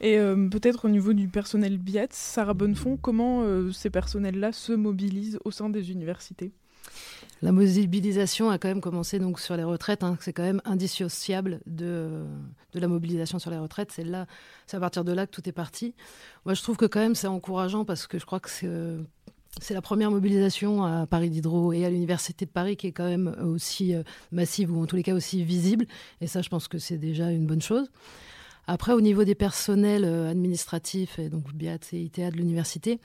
Et euh, peut-être au niveau du personnel BIAT, Sarah Bonnefond, comment euh, ces personnels-là se mobilisent au sein des universités? La mobilisation a quand même commencé donc sur les retraites. Hein. c'est quand même indissociable de, la mobilisation sur les retraites. C'est à partir de là que tout est parti. Moi, je trouve que quand même c'est encourageant parce que je crois que c'est c'est la première mobilisation à Paris Diderot et à l'Université de Paris qui est quand même aussi euh, massive ou en tous les cas aussi visible. Et ça, je pense que c'est déjà une bonne chose. Après, au niveau des personnels euh, administratifs, et donc BIAT et ITA de l'université,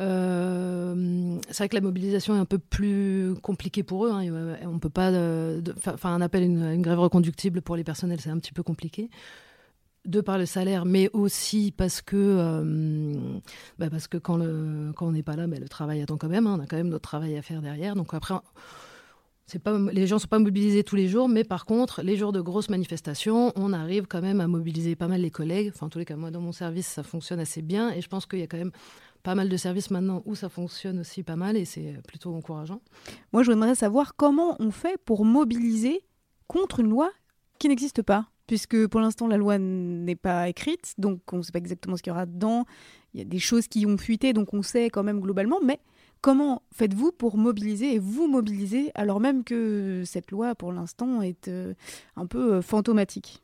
euh, c'est vrai que la mobilisation est un peu plus compliquée pour eux. Hein. On peut pas, un appel à une, grève reconductible pour les personnels, c'est un petit peu compliqué de par le salaire, mais aussi parce que, euh, bah, parce que quand on n'est pas là, bah, le travail attend quand même. Hein. on a quand même notre travail à faire derrière. Donc après, pas, les gens ne sont pas mobilisés tous les jours, mais par contre, les jours de grosses manifestations, on arrive quand même à mobiliser pas mal les collègues. Enfin, en tous les cas, moi, dans mon service, ça fonctionne assez bien. Et je pense qu'il y a quand même pas mal de services maintenant où ça fonctionne aussi pas mal et c'est plutôt encourageant. Moi, je voudrais savoir comment on fait pour mobiliser contre une loi qui n'existe pas puisque pour l'instant la loi n'est pas écrite, donc on ne sait pas exactement ce qu'il y aura dedans. Il y a des choses qui ont fuité, donc on sait quand même globalement, mais Comment faites-vous pour mobiliser et vous mobiliser alors même que cette loi, pour l'instant, est euh, un peu euh, fantomatique?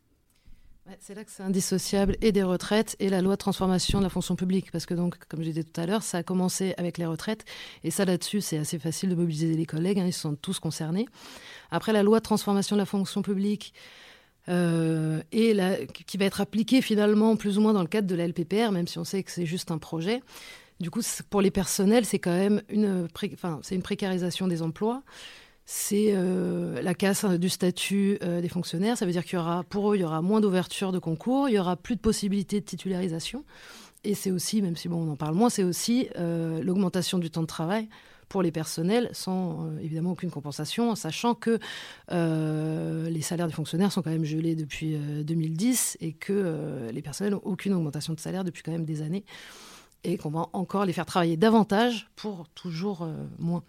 C'est là que c'est indissociable et des retraites et la loi de transformation de la fonction publique. Parce que, donc, comme je disais tout à l'heure, ça a commencé avec les retraites. Et ça, là-dessus, c'est assez facile de mobiliser les collègues. Hein, ils sont tous concernés. Après, la loi de transformation de la fonction publique, euh, qui va être appliquée finalement plus ou moins dans le cadre de la LPPR, même si on sait que c'est juste un projet. Du coup, pour les personnels, c'est quand même une, enfin, c'est une précarisation des emplois c'est euh, la casse hein, du statut euh, des fonctionnaires. Ça veut dire qu'il y aura, pour eux, il y aura moins d'ouverture de concours, il y aura plus de possibilités de titularisation. Et c'est aussi, même si bon, on en parle moins, c'est aussi euh, l'augmentation du temps de travail pour les personnels sans évidemment aucune compensation, en sachant que les salaires des fonctionnaires sont quand même gelés depuis 2010 et que les personnels n'ont aucune augmentation de salaire depuis quand même des années et qu'on va encore les faire travailler davantage pour toujours moins.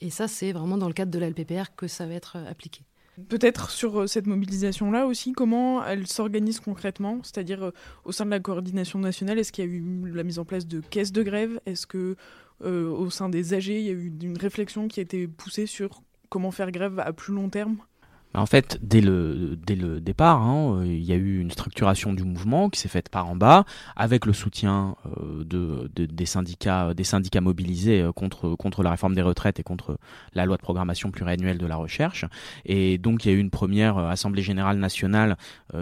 Et ça, c'est vraiment dans le cadre de la LPPR que ça va être euh, appliqué. Peut-être sur euh, cette mobilisation-là aussi, comment elle s'organise concrètement? C'est-à-dire euh, au sein de la coordination nationale, est-ce qu'il y a eu la mise en place de caisses de grève? Est-ce que au sein des AG, il y a eu une réflexion qui a été poussée sur comment faire grève à plus long terme? En fait, dès le, dès le départ, hein, euh, il y a eu une structuration du mouvement qui s'est faite par en bas, avec le soutien euh, de, des, syndicats, des syndicats mobilisés euh, contre, contre la réforme des retraites et contre la loi de programmation pluriannuelle de la recherche. Et donc, il y a eu une première Assemblée générale nationale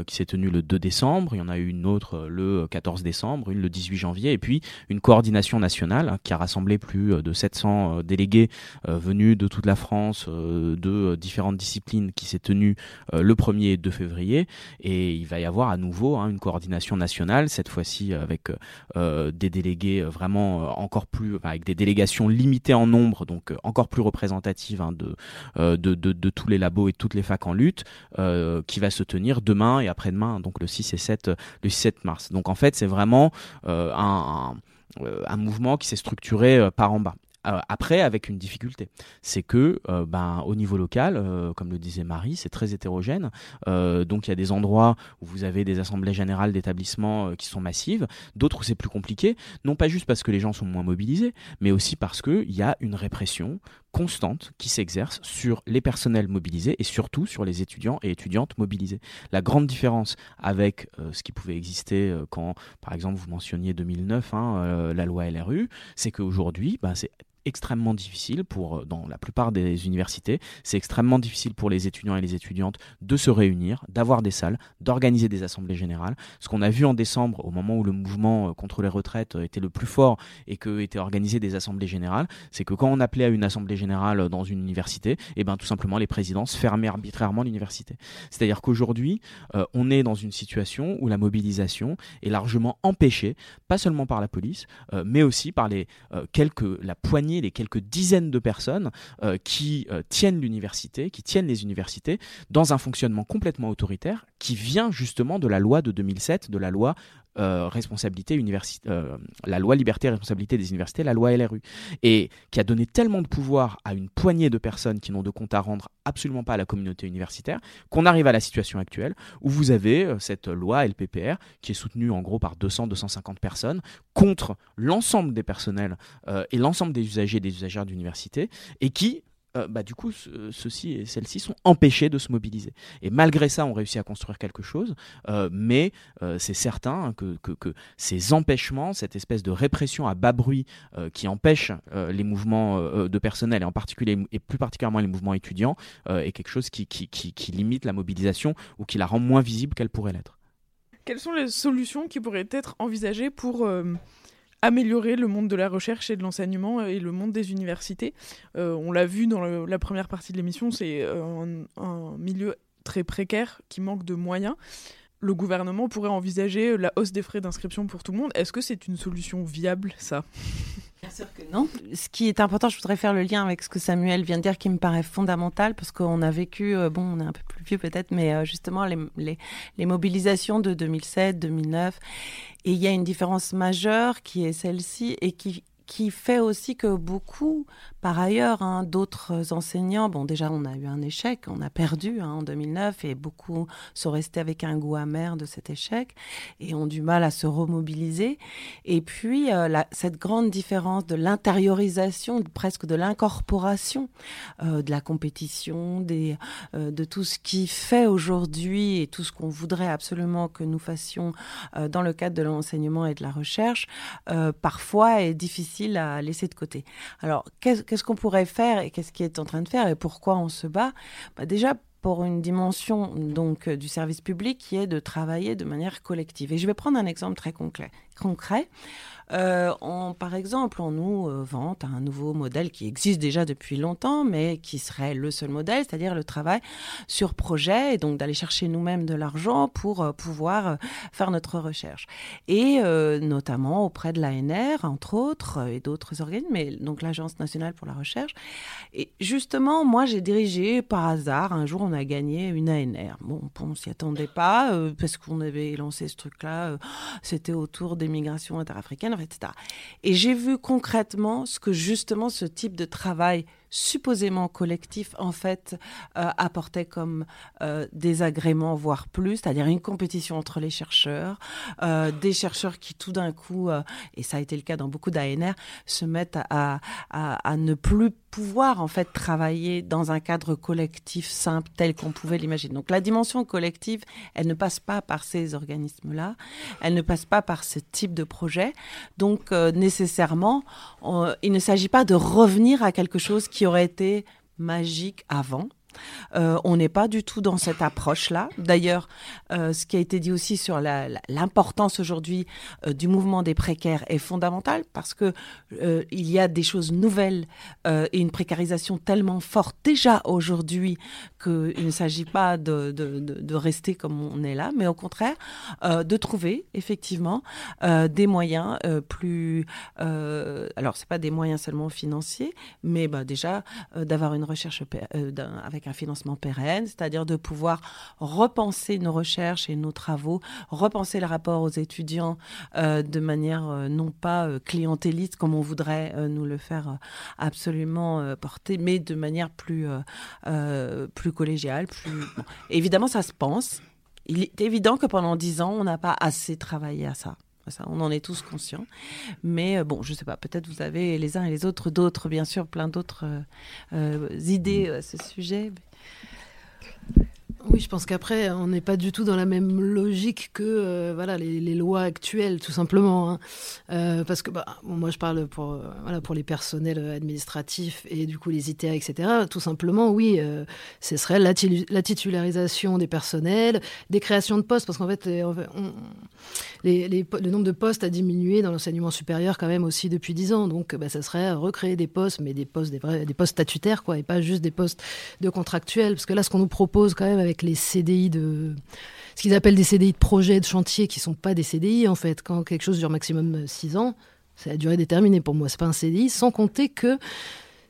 qui s'est tenue le 2 décembre, il y en a eu une autre le 14 décembre, une le 18 janvier, et puis une coordination nationale hein, qui a rassemblé plus de 700 délégués venus de toute la France, de différentes disciplines qui s'est tenu euh, le 1er et 2 février et il va y avoir à nouveau hein, une coordination nationale, cette fois-ci avec euh, des délégués vraiment encore plus, avec des délégations limitées en nombre, donc encore plus représentatives hein, de, euh, tous les labos et toutes les facs en lutte, qui va se tenir demain et après-demain, donc le 6 et 7, le 7 mars. Donc en fait, c'est vraiment un mouvement qui s'est structuré par en bas. Euh, après, avec une difficulté, c'est que euh, ben, au niveau local, euh, comme le disait Marie, c'est très hétérogène. donc il y a des endroits où vous avez des assemblées générales d'établissements qui sont massives, d'autres où c'est plus compliqué, non pas juste parce que les gens sont moins mobilisés, mais aussi parce qu'il y a une répression constante qui s'exerce sur les personnels mobilisés et surtout sur les étudiants et étudiantes mobilisés. La grande différence avec ce qui pouvait exister quand, par exemple, vous mentionniez 2009, hein, la loi LRU, c'est qu'aujourd'hui, ben, c'est extrêmement difficile pour, euh, dans la plupart des universités, c'est extrêmement difficile pour les étudiants et les étudiantes de se réunir, d'avoir des salles, d'organiser des assemblées générales. Ce qu'on a vu en décembre, au moment où le mouvement euh, contre les retraites euh, était le plus fort et que étaient organisées des assemblées générales, c'est que quand on appelait à une assemblée générale dans une université, et eh ben tout simplement les présidences fermaient arbitrairement l'université. C'est-à-dire qu'aujourd'hui, on est dans une situation où la mobilisation est largement empêchée, pas seulement par la police, mais aussi par les quelques la poignée les quelques dizaines de personnes euh, qui euh, tiennent l'université, qui tiennent les universités dans un fonctionnement complètement autoritaire qui vient justement de la loi de 2007, de la loi euh, responsabilité euh, la loi liberté et responsabilité des universités, la loi LRU, et qui a donné tellement de pouvoir à une poignée de personnes qui n'ont de compte à rendre absolument pas à la communauté universitaire, qu'on arrive à la situation actuelle où vous avez euh, cette loi LPPR qui est soutenue en gros par 200-250 personnes contre l'ensemble des personnels et l'ensemble des usagers et des usagères d'université, et qui euh, bah, du coup, ceux-ci et celles-ci sont empêchés de se mobiliser. Et malgré ça, on réussit à construire quelque chose, euh, mais euh, c'est certain que, que, ces empêchements, cette espèce de répression à bas bruit qui empêche les mouvements de personnel, et en particulier et plus particulièrement les mouvements étudiants, est quelque chose qui, qui, qui, qui limite la mobilisation ou qui la rend moins visible qu'elle pourrait l'être. Quelles sont les solutions qui pourraient être envisagées pour améliorer le monde de la recherche et de l'enseignement et le monde des universités. Euh, on l'a vu dans la première partie de l'émission, c'est euh, un, milieu très précaire qui manque de moyens. Le gouvernement pourrait envisager la hausse des frais d'inscription pour tout le monde. Est-ce que c'est une solution viable, ça? Bien sûr que non. Ce qui est important, je voudrais faire le lien avec ce que Samuel vient de dire, qui me paraît fondamental, parce qu'on a vécu, euh, bon, on est un peu plus vieux peut-être, mais justement les, les, les mobilisations de 2007, 2009. Et il y a une différence majeure qui est celle-ci et qui, qui fait aussi que beaucoup par ailleurs, hein, d'autres enseignants, bon déjà on a eu un échec, on a perdu hein, en 2009 et beaucoup sont restés avec un goût amer de cet échec et ont du mal à se remobiliser. Et puis euh, cette grande différence de l'intériorisation, presque de l'incorporation euh, de la compétition, euh, de tout ce qui fait aujourd'hui et tout ce qu'on voudrait absolument que nous fassions dans le cadre de l'enseignement et de la recherche, parfois est difficile à laisser de côté. Alors qu'est-ce qu'on pourrait faire et qu'est-ce qui est en train de faire et pourquoi on se bat? Bah, Déjà, pour une dimension donc du service public qui est de travailler de manière collective. Et je vais prendre un exemple très concret. Concret. Euh, on, par exemple, on nous euh, vante un nouveau modèle qui existe déjà depuis longtemps, mais qui serait le seul modèle, c'est-à-dire le travail sur projet, et donc d'aller chercher nous-mêmes de l'argent pour euh, pouvoir faire notre recherche. Et notamment auprès de l'ANR, entre autres, et d'autres organismes, mais donc l'Agence nationale pour la recherche. Et justement, moi, j'ai dirigé par hasard, un jour, on a gagné une ANR. Bon, on s'y attendait pas, parce qu'on avait lancé ce truc-là, c'était autour des migrations interafricaines etc. Et j'ai vu concrètement ce que justement ce type de travail supposément collectif, en fait, euh, apportait comme euh, désagrément, voire plus, c'est-à-dire une compétition entre les chercheurs, euh, des chercheurs qui tout d'un coup, et ça a été le cas dans beaucoup d'ANR, se mettent à, à, ne plus pouvoir en fait travailler dans un cadre collectif simple tel qu'on pouvait l'imaginer. Donc la dimension collective, elle ne passe pas par ces organismes-là, elle ne passe pas par ce type de projet. Donc nécessairement, il ne s'agit pas de revenir à quelque chose qui aurait été magique avant. Euh, on n'est pas du tout dans cette approche-là. D'ailleurs, euh, ce qui a été dit aussi sur l'importance aujourd'hui euh, du mouvement des précaires est fondamental parce que il y a des choses nouvelles et une précarisation tellement forte déjà aujourd'hui qu'il ne s'agit pas de, rester comme on est là, mais au contraire de trouver effectivement des moyens plus. alors, c'est pas des moyens seulement financiers, mais bah, déjà d'avoir une recherche avec un financement pérenne, c'est-à-dire de pouvoir repenser nos recherches et nos travaux, repenser le rapport aux étudiants euh, de manière euh, non pas euh, clientéliste comme on voudrait nous le faire absolument porter, mais de manière plus, plus collégiale. Plus... Évidemment, ça se pense. Il est évident que pendant dix ans, on n'a pas assez travaillé à ça. Ça, on en est tous conscients. Mais bon, je ne sais pas, peut-être vous avez les uns et les autres d'autres, bien sûr, plein d'autres idées à ce sujet. Oui, je pense qu'après, on n'est pas du tout dans la même logique que euh, voilà les, lois actuelles, tout simplement. Hein. Euh, parce que bah, moi, je parle pour euh, voilà pour les personnels administratifs et du coup les ITA, etc. Tout simplement, oui, ce serait la, titularisation des personnels, des créations de postes, parce qu'en fait, le nombre de postes a diminué dans l'enseignement supérieur quand même aussi depuis dix ans. Donc, bah, ça serait recréer des postes, mais des postes des, vrais, des postes statutaires, quoi, et pas juste des postes de contractuels. Parce que là, ce qu'on nous propose quand même avec les CDI de ce qu'ils appellent des CDI de projet, de chantier, qui sont pas des CDI en fait. Quand quelque chose dure maximum 6 ans, c'est la durée déterminée pour moi, c'est pas un CDI, sans compter que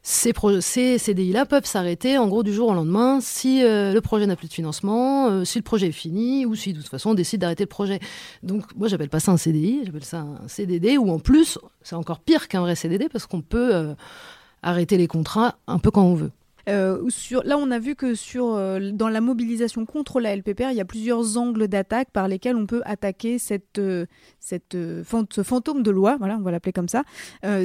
ces, CDI-là peuvent s'arrêter en gros du jour au lendemain si euh, le projet n'a plus de financement, euh, si le projet est fini ou si de toute façon on décide d'arrêter le projet. Donc moi j'appelle pas ça un CDI, j'appelle ça un CDD ou en plus c'est encore pire qu'un vrai CDD parce qu'on peut euh, arrêter les contrats un peu quand on veut. Euh, là, on a vu que euh, dans la mobilisation contre la LPPR, il y a plusieurs angles d'attaque par lesquels on peut attaquer euh, ce fantôme de loi, voilà, on va l'appeler comme ça.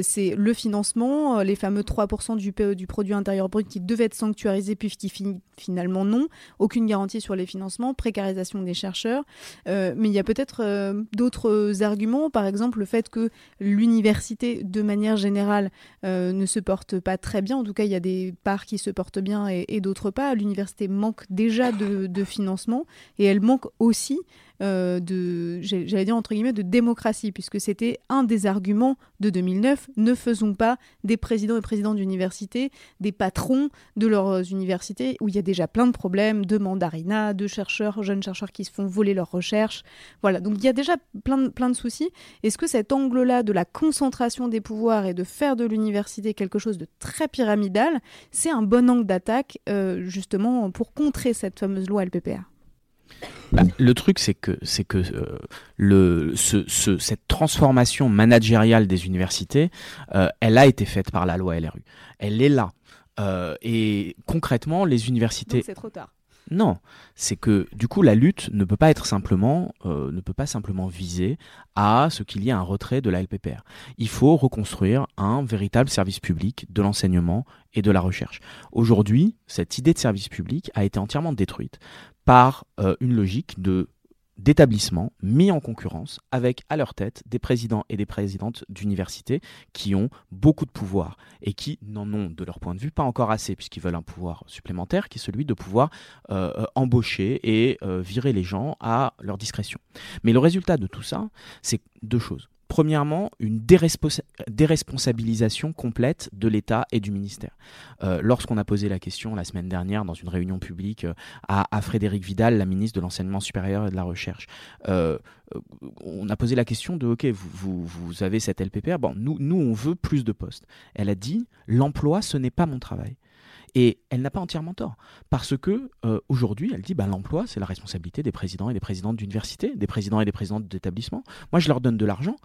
c'est le financement, les fameux 3% du, du produit intérieur brut qui devaient être sanctuarisés, puis qui finalement non. Aucune garantie sur les financements, précarisation des chercheurs. mais il y a peut-être d'autres arguments, par exemple le fait que l'université, de manière générale, ne se porte pas très bien. En tout cas, il y a des parts qui se porte bien et, d'autres pas. L'université manque déjà de, financement et elle manque aussi euh, de, j'allais dire entre guillemets, de démocratie, puisque c'était un des arguments de 2009. Ne faisons pas des présidents et présidents d'université des patrons de leurs universités, où il y a déjà plein de problèmes, de mandarina, de chercheurs, jeunes chercheurs qui se font voler leurs recherches. Voilà, donc il y a déjà plein de, plein de soucis. Est-ce que cet angle-là de la concentration des pouvoirs et de faire de l'université quelque chose de très pyramidal, c'est un bon angle d'attaque, euh, justement, pour contrer cette fameuse loi LPPR Bah, le truc, c'est que, c'est que euh, le, ce, ce, cette transformation managériale des universités, euh, elle a été faite par la loi LRU. Elle est là. Euh, et concrètement, les universités. c'est trop tard. Non, c'est que du coup la lutte ne peut pas être simplement euh, ne peut pas simplement viser à ce qu'il y ait un retrait de la LPPR. Il faut reconstruire un véritable service public de l'enseignement et de la recherche. Aujourd'hui, cette idée de service public a été entièrement détruite par euh, une logique de d'établissements mis en concurrence avec à leur tête des présidents et des présidentes d'universités qui ont beaucoup de pouvoir et qui n'en ont de leur point de vue pas encore assez puisqu'ils veulent un pouvoir supplémentaire qui est celui de pouvoir euh, euh, embaucher et virer les gens à leur discrétion. Mais le résultat de tout ça, c'est deux choses. Premièrement, une dérespons- déresponsabilisation complète de l'État et du ministère. Euh, Lorsqu'on a posé la question la semaine dernière dans une réunion publique euh, à, Frédéric Vidal, la ministre de l'Enseignement supérieur et de la Recherche, euh, on a posé la question de OK, vous, vous, vous avez cette LPPR, bon, nous, nous, on veut plus de postes. Elle a dit l'emploi, ce n'est pas mon travail. Et elle n'a pas entièrement tort, parce que euh, aujourd'hui, elle dit bah, l'emploi, c'est la responsabilité des présidents et des présidentes d'université, des présidents et des présidentes d'établissements. Moi, je leur donne de l'argent,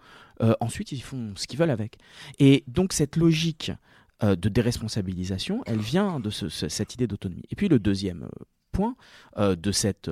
euh, ensuite ils font ce qu'ils veulent avec. Et donc cette logique euh, de déresponsabilisation, elle vient de ce- ce- cette idée d'autonomie. Et puis le deuxième point de cette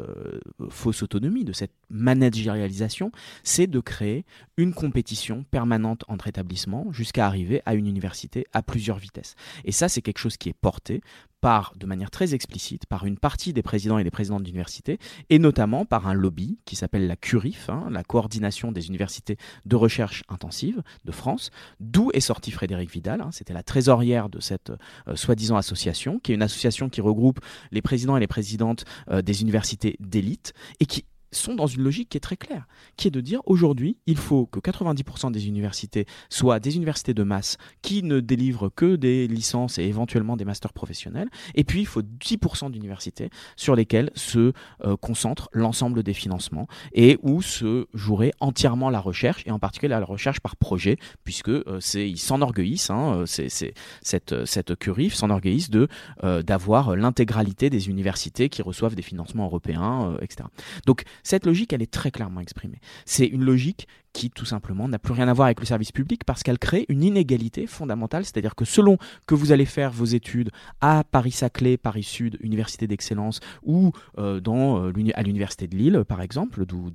fausse autonomie, de cette managérialisation, c'est de créer une compétition permanente entre établissements jusqu'à arriver à une université à plusieurs vitesses. Et ça, c'est quelque chose qui est porté par, de manière très explicite, par une partie des présidents et des présidentes d'universités, et notamment par un lobby qui s'appelle la CURIF, hein, la coordination des universités de recherche intensive de France, d'où est sorti Frédéric Vidal. hein, C'était la trésorière de cette euh, soi-disant association, qui est une association qui regroupe les présidents et les présidentes euh, des universités d'élite, et qui sont dans une logique qui est très claire, qui est de dire aujourd'hui, il faut que 90% des universités soient des universités de masse qui ne délivrent que des licences et éventuellement des masters professionnels, et puis il faut 10% d'universités sur lesquelles se euh, concentre l'ensemble des financements et où se jouerait entièrement la recherche, et en particulier la recherche par projet, puisque euh, c'est, ils s'enorgueillissent, hein, euh, c'est, cette, cette CURIF s'enorgueillissent de, euh, d'avoir l'intégralité des universités qui reçoivent des financements européens, euh, etc. Donc cette logique, elle est très clairement exprimée. C'est une logique qui, tout simplement, n'a plus rien à voir avec le service public parce qu'elle crée une inégalité fondamentale, c'est-à-dire que selon que vous allez faire vos études à Paris-Saclay, Paris-Sud, Université d'excellence, ou euh, euh, à l'Université de Lille, par exemple, d'où,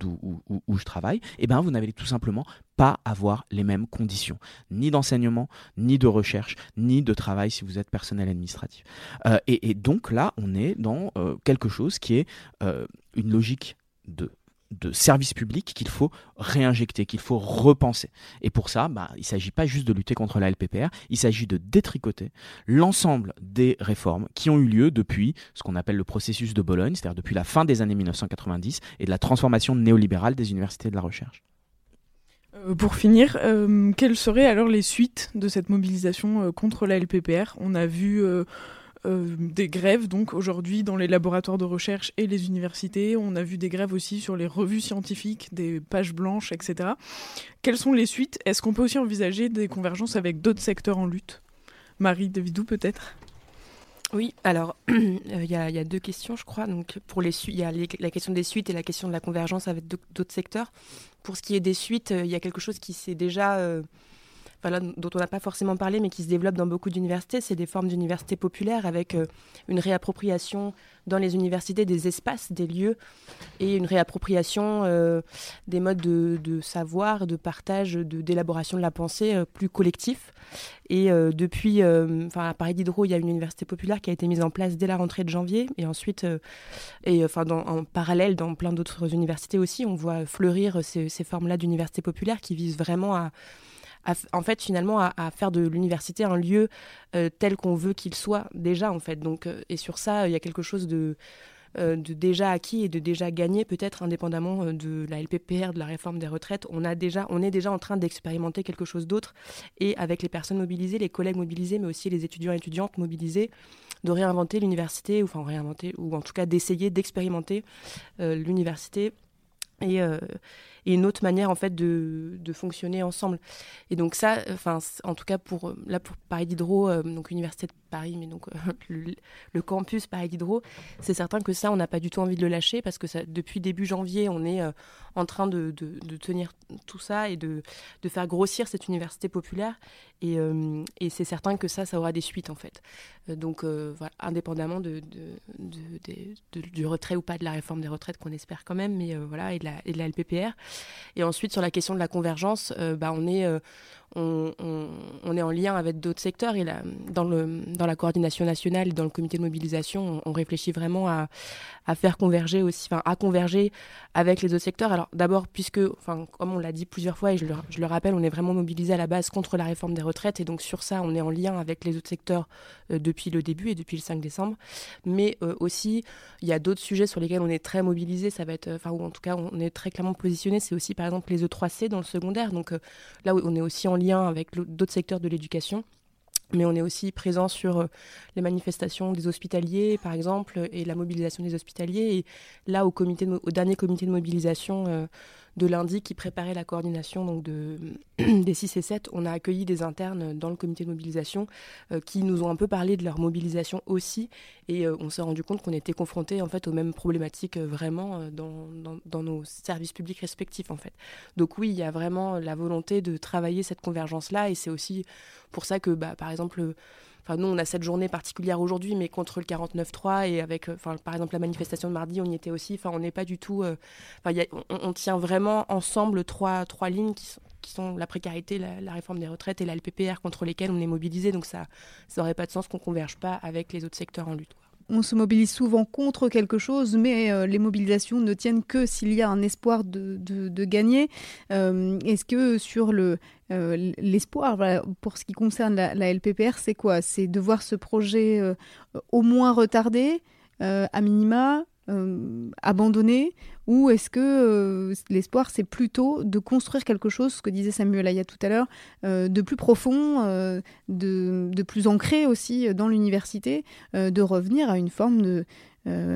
où, je travaille, eh ben, vous n'allez tout simplement pas avoir les mêmes conditions, ni d'enseignement, ni de recherche, ni de travail si vous êtes personnel administratif. Euh, et, donc là, on est dans quelque chose qui est une logique de de service public qu'il faut réinjecter, qu'il faut repenser. Et pour ça, bah, il ne s'agit pas juste de lutter contre la LPPR, il s'agit de détricoter l'ensemble des réformes qui ont eu lieu depuis ce qu'on appelle le processus de Bologne, c'est-à-dire depuis la fin des années 1990 et de la transformation néolibérale des universités de la recherche. Euh, pour finir, euh, quelles seraient alors les suites de cette mobilisation euh, contre la LPPR On a vu euh, euh, des grèves donc aujourd'hui dans les laboratoires de recherche et les universités. On a vu des grèves aussi sur les revues scientifiques, des pages blanches, etc. Quelles sont les suites? Est-ce qu'on peut aussi envisager des convergences avec d'autres secteurs en lutte? Marie Davidou peut-être? Oui, alors il y, a- il y a deux questions, je crois. Donc pour les il y a la question des suites et la question de la convergence avec d'au- d'autres secteurs. Pour ce qui est des suites, euh, il y a quelque chose qui s'est déjà, euh, dont on n'a pas forcément parlé, mais qui se développe dans beaucoup d'universités. C'est des formes d'universités populaires avec euh, une réappropriation dans les universités des espaces, des lieux, et une réappropriation euh, des modes de, savoir, de partage, d'élaboration de la pensée euh, plus collectif. Et depuis, enfin à Paris Diderot, il y a une université populaire qui a été mise en place dès la rentrée de janvier, et ensuite, enfin en parallèle dans plein d'autres universités aussi, on voit fleurir ces, ces formes-là d'université populaire qui visent vraiment à, en fait finalement à, faire de l'université un lieu euh, tel qu'on veut qu'il soit déjà en fait. Donc euh, et sur ça, il y a quelque chose de euh, déjà acquis et de déjà gagné peut-être indépendamment de la LPPR, de la réforme des retraites, on a déjà on est déjà en train d'expérimenter quelque chose d'autre et avec les personnes mobilisées, les collègues mobilisés, mais aussi les étudiants et étudiantes mobilisés, de réinventer l'université, ou enfin réinventer, ou en tout cas d'essayer d'expérimenter l'université et, et une autre manière en fait de, fonctionner ensemble. Et donc ça, enfin en tout cas pour là pour Paris Diderot, donc Université de Paris, mais donc le, campus Paris Diderot, c'est certain que ça on n'a pas du tout envie de le lâcher parce que depuis début janvier on est en train de, tenir tout ça et de, faire grossir cette université populaire et, et c'est certain que ça ça aura des suites en fait. donc indépendamment de, du retrait ou pas de la réforme des retraites qu'on espère quand même, mais voilà et de la, et de la LPPR. Et ensuite, sur la question de la convergence, euh, bah, on est euh, on, est en lien avec d'autres secteurs. Et là, dans, le, dans la coordination nationale dans le comité de mobilisation, on, réfléchit vraiment à, à, faire converger aussi, enfin, à converger avec les autres secteurs. Alors d'abord, puisque, enfin, comme on l'a dit plusieurs fois, et je le, je le, rappelle, on est vraiment mobilisé à la base contre la réforme des retraites. Et donc sur ça, on est en lien avec les autres secteurs euh, depuis le début et depuis le 5 décembre. Mais euh, aussi, il y a d'autres sujets sur lesquels on est très mobilisé. Ça va être, enfin, ou en tout cas, on est très clairement positionné. C'est aussi, par exemple, les E3C dans le secondaire. Donc euh, là, on est aussi en lien avec d'autres secteurs de l'éducation. Mais on est aussi présent sur euh, les manifestations des hospitaliers, par exemple, et la mobilisation des hospitaliers. Et là, au, comité au dernier comité de mobilisation euh, de lundi qui préparait la coordination donc de, des 6 et 7, on a accueilli des internes dans le comité de mobilisation euh, qui nous ont un peu parlé de leur mobilisation aussi. Et euh, on s'est rendu compte qu'on était confrontés en fait aux mêmes problématiques euh, vraiment dans, dans, nos services publics respectifs en fait. Donc oui, il y a vraiment la volonté de travailler cette convergence-là et c'est aussi pour ça que bah, par exemple Nous, on a cette journée particulière aujourd'hui, mais contre le 49-3 et avec, euh, par exemple, la manifestation de mardi, on y était aussi. Enfin, on n'est pas du tout. Euh, on, tient vraiment ensemble trois, lignes qui sont, la précarité, la, réforme des retraites et la LPPR contre lesquelles on est mobilisé. Donc, ça n'aurait pas de sens qu'on converge pas avec les autres secteurs en lutte on se mobilise souvent contre quelque chose, mais euh, les mobilisations ne tiennent que s'il y a un espoir de, gagner. Euh, est-ce que sur le euh, l'espoir, pour ce qui concerne la, la LPPR, c'est quoi? C'est de voir ce projet au moins retardé, à minima, euh, abandonné ou est-ce que euh, l'espoir c'est plutôt de construire quelque chose, ce que disait Samuel Aya tout à l'heure, euh, de plus profond, de, de, plus ancré aussi dans l'université, de revenir à une forme de,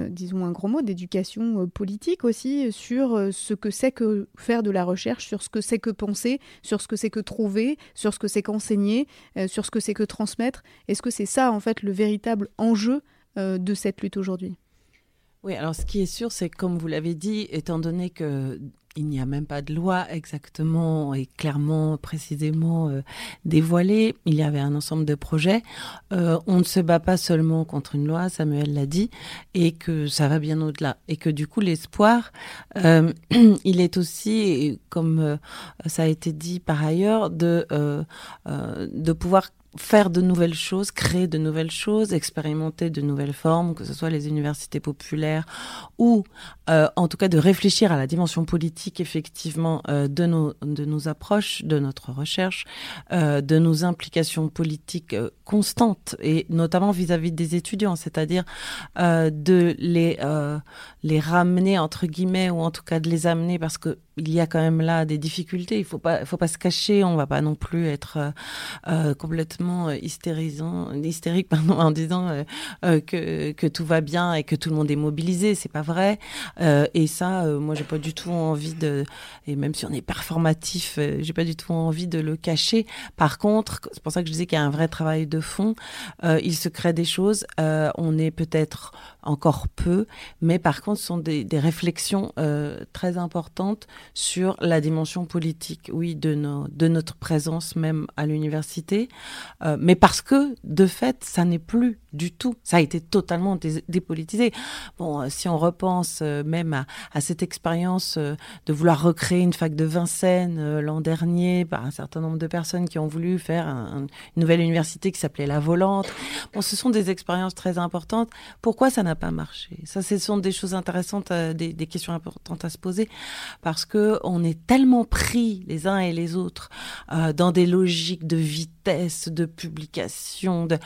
disons un gros mot, d'éducation politique aussi sur ce que c'est que faire de la recherche, sur ce que c'est que penser, sur ce que c'est que trouver, sur ce que c'est qu'enseigner, sur ce que c'est que transmettre. Est-ce que c'est ça en fait le véritable enjeu de cette lutte aujourd'hui? Oui, alors ce qui est sûr, c'est comme vous l'avez dit, étant donné que il n'y a même pas de loi exactement et clairement, précisément euh, dévoilée. Il y avait un ensemble de projets. Euh, on ne se bat pas seulement contre une loi, Samuel l'a dit, et que ça va bien au-delà. Et que du coup, l'espoir, euh, il est aussi, comme ça a été dit par ailleurs, de, de pouvoir faire de nouvelles choses, créer de nouvelles choses, expérimenter de nouvelles formes, que ce soit les universités populaires ou euh, en tout cas de réfléchir à la dimension politique effectivement euh, de, nos, de nos approches, de notre recherche, euh, de nos implications politiques constantes et notamment vis-à-vis des étudiants, c'est-à-dire de les, les ramener entre guillemets ou en tout cas de les amener parce que il y a quand même là des difficultés. Il faut pas, faut pas se cacher. On va pas non plus être complètement euh, hystérisant, hystérique pardon, en disant euh, euh, que, que tout va bien et que tout le monde est mobilisé. C'est pas vrai. et ça, moi, j'ai pas du tout envie de. Et même si on est performatif, j'ai pas du tout envie de le cacher. Par contre, c'est pour ça que je disais qu'il y a un vrai travail de fond. il se crée des choses. on est peut-être encore peu, mais par contre, ce sont des, des réflexions très importantes sur la dimension politique, oui, de, notre présence même à l'université, euh, mais parce que, de fait, ça n'est plus du tout. Ça a été totalement dépolitisé. Bon, euh, si on repense euh, même à, cette expérience de vouloir recréer une fac de Vincennes l'an dernier par un certain nombre de personnes qui ont voulu faire une nouvelle université qui s'appelait La Volante. Bon, ce sont des expériences très importantes. Pourquoi ça n'a pas marché? Ça, ce sont des choses intéressantes, des, des, questions importantes à se poser, parce que on est tellement pris les uns et les autres dans des logiques de vitesse, de publication, de,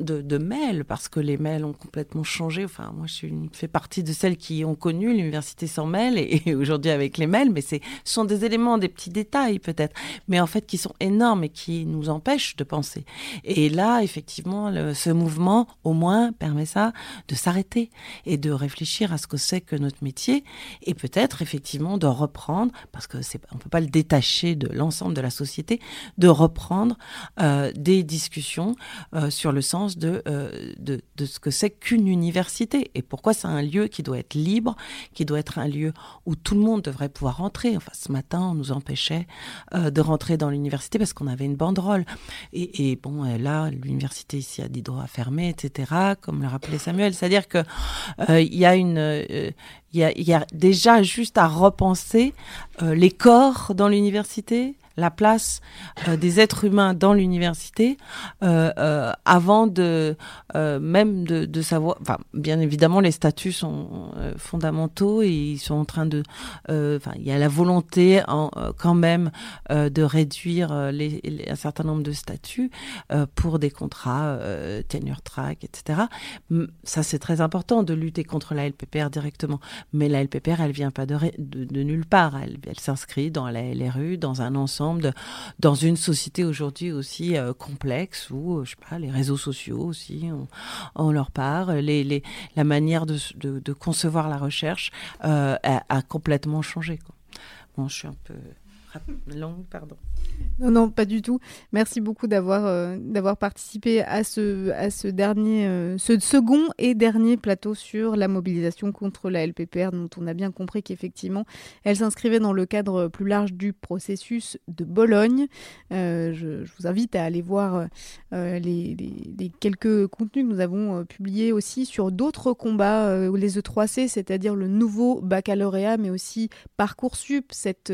de, de, mails, parce que les mails ont complètement changé. Enfin, moi, je fais partie de celles qui ont connu l'université sans mails et, aujourd'hui avec les mails, mais ce sont des éléments, des petits détails peut-être, mais en fait qui sont énormes et qui nous empêchent de penser. Et là, effectivement, ce mouvement, au moins, permet ça, de s'arrêter et de réfléchir à ce que c'est que notre métier et peut-être effectivement de reprendre, parce que c'est, on peut pas le détacher de l'ensemble de la société, de reprendre euh, des discussions euh, sur le sens de, euh, de, ce que c'est qu'une université et pourquoi c'est un lieu qui doit être libre, qui doit être un lieu où tout le monde devrait pouvoir rentrer. Enfin, ce matin, on nous empêchait de rentrer dans l'université parce qu'on avait une banderole. Et, et bon, là, l'université ici a des droits fermés, etc., comme le rappelait Samuel. C'est-à-dire que il y a une, il y, y a déjà juste à repenser euh, les corps dans l'université, la place euh, des êtres humains dans l'université euh, euh, avant de même de, savoir bien évidemment les statuts sont fondamentaux et ils sont en train de enfin il y a la volonté quand même de réduire les, un certain nombre de statuts pour des contrats tenure track etc ça c'est très important de lutter contre la LPPR directement. Mais la LPPR elle vient pas de, de, nulle part. Elle s'inscrit dans la LRU dans un ensemble dans une société aujourd'hui aussi euh, complexe où euh, je sais pas les réseaux sociaux aussi on, on leur part la manière de, concevoir la recherche euh, a, a complètement changé quoi. bon je suis un peu longue pardon Non, non, pas du tout. Merci beaucoup d'avoir euh, d'avoir participé à ce, à ce dernier, euh, ce second et dernier plateau sur la mobilisation contre la LPPR, dont on a bien compris qu'effectivement, elle s'inscrivait dans le cadre plus large du processus de Bologne. Euh, je, vous invite à aller voir les, les- quelques contenus que nous avons publiés aussi sur d'autres combats, les E3C, c'est-à-dire le nouveau baccalauréat, mais aussi Parcoursup, cette,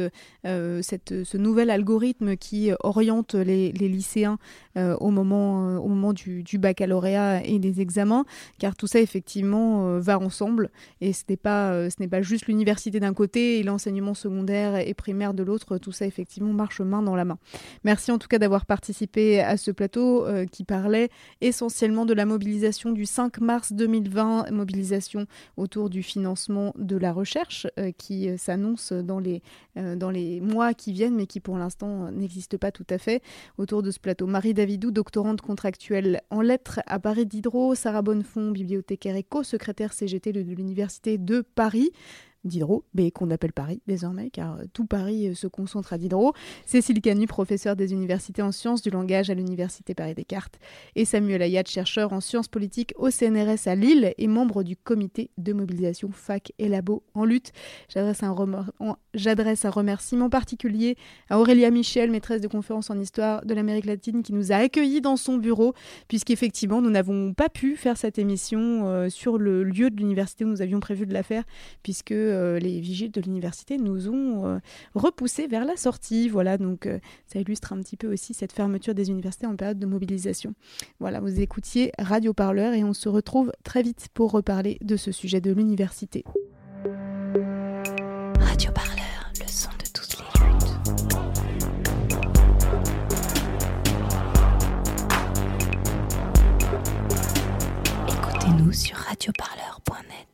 ce nouvel algorithme qui oriente les, lycéens euh, au moment, euh, au moment du, du baccalauréat et des examens, car tout ça effectivement euh, va ensemble. Et ce n'est pas, euh, pas juste l'université d'un côté et l'enseignement secondaire et primaire de l'autre, tout ça effectivement marche main dans la main. Merci en tout cas d'avoir participé à ce plateau euh, qui parlait essentiellement de la mobilisation du 5 mars 2020, mobilisation autour du financement de la recherche euh, qui euh, s'annonce dans les, euh, dans les mois qui viennent, mais qui pour l'instant euh, n'existe pas tout à fait. Autour de ce plateau, Marie Davidou, doctorante contractuelle en lettres à Paris Diderot, Sarah Bonnefond, bibliothécaire et co-secrétaire CGT de l'Université de Paris. Diderot, mais qu'on appelle Paris désormais, car euh, tout Paris euh, se concentre à Diderot. Cécile Canu, professeure des universités en sciences du langage à l'Université Paris-Descartes. Et Samuel Ayat, chercheur en sciences politiques au CNRS à Lille et membre du comité de mobilisation FAC et Labo en lutte. J'adresse un, remerciement particulier à Aurélia Michel, maîtresse de conférence en histoire de l'Amérique latine, qui nous a accueillis dans son bureau, puisqu'effectivement, nous n'avons pas pu faire cette émission euh, sur le lieu de l'université où nous avions prévu de la faire, puisque euh, les vigiles de l'université nous ont euh, repoussés vers la sortie. Voilà, donc euh, ça illustre un petit peu aussi cette fermeture des universités en période de mobilisation. Voilà, vous écoutiez Radio Parleur et on se retrouve très vite pour reparler de ce sujet de l'université. Radio Parleur, le son de toutes les luttes. Écoutez-nous sur radioparleur.net.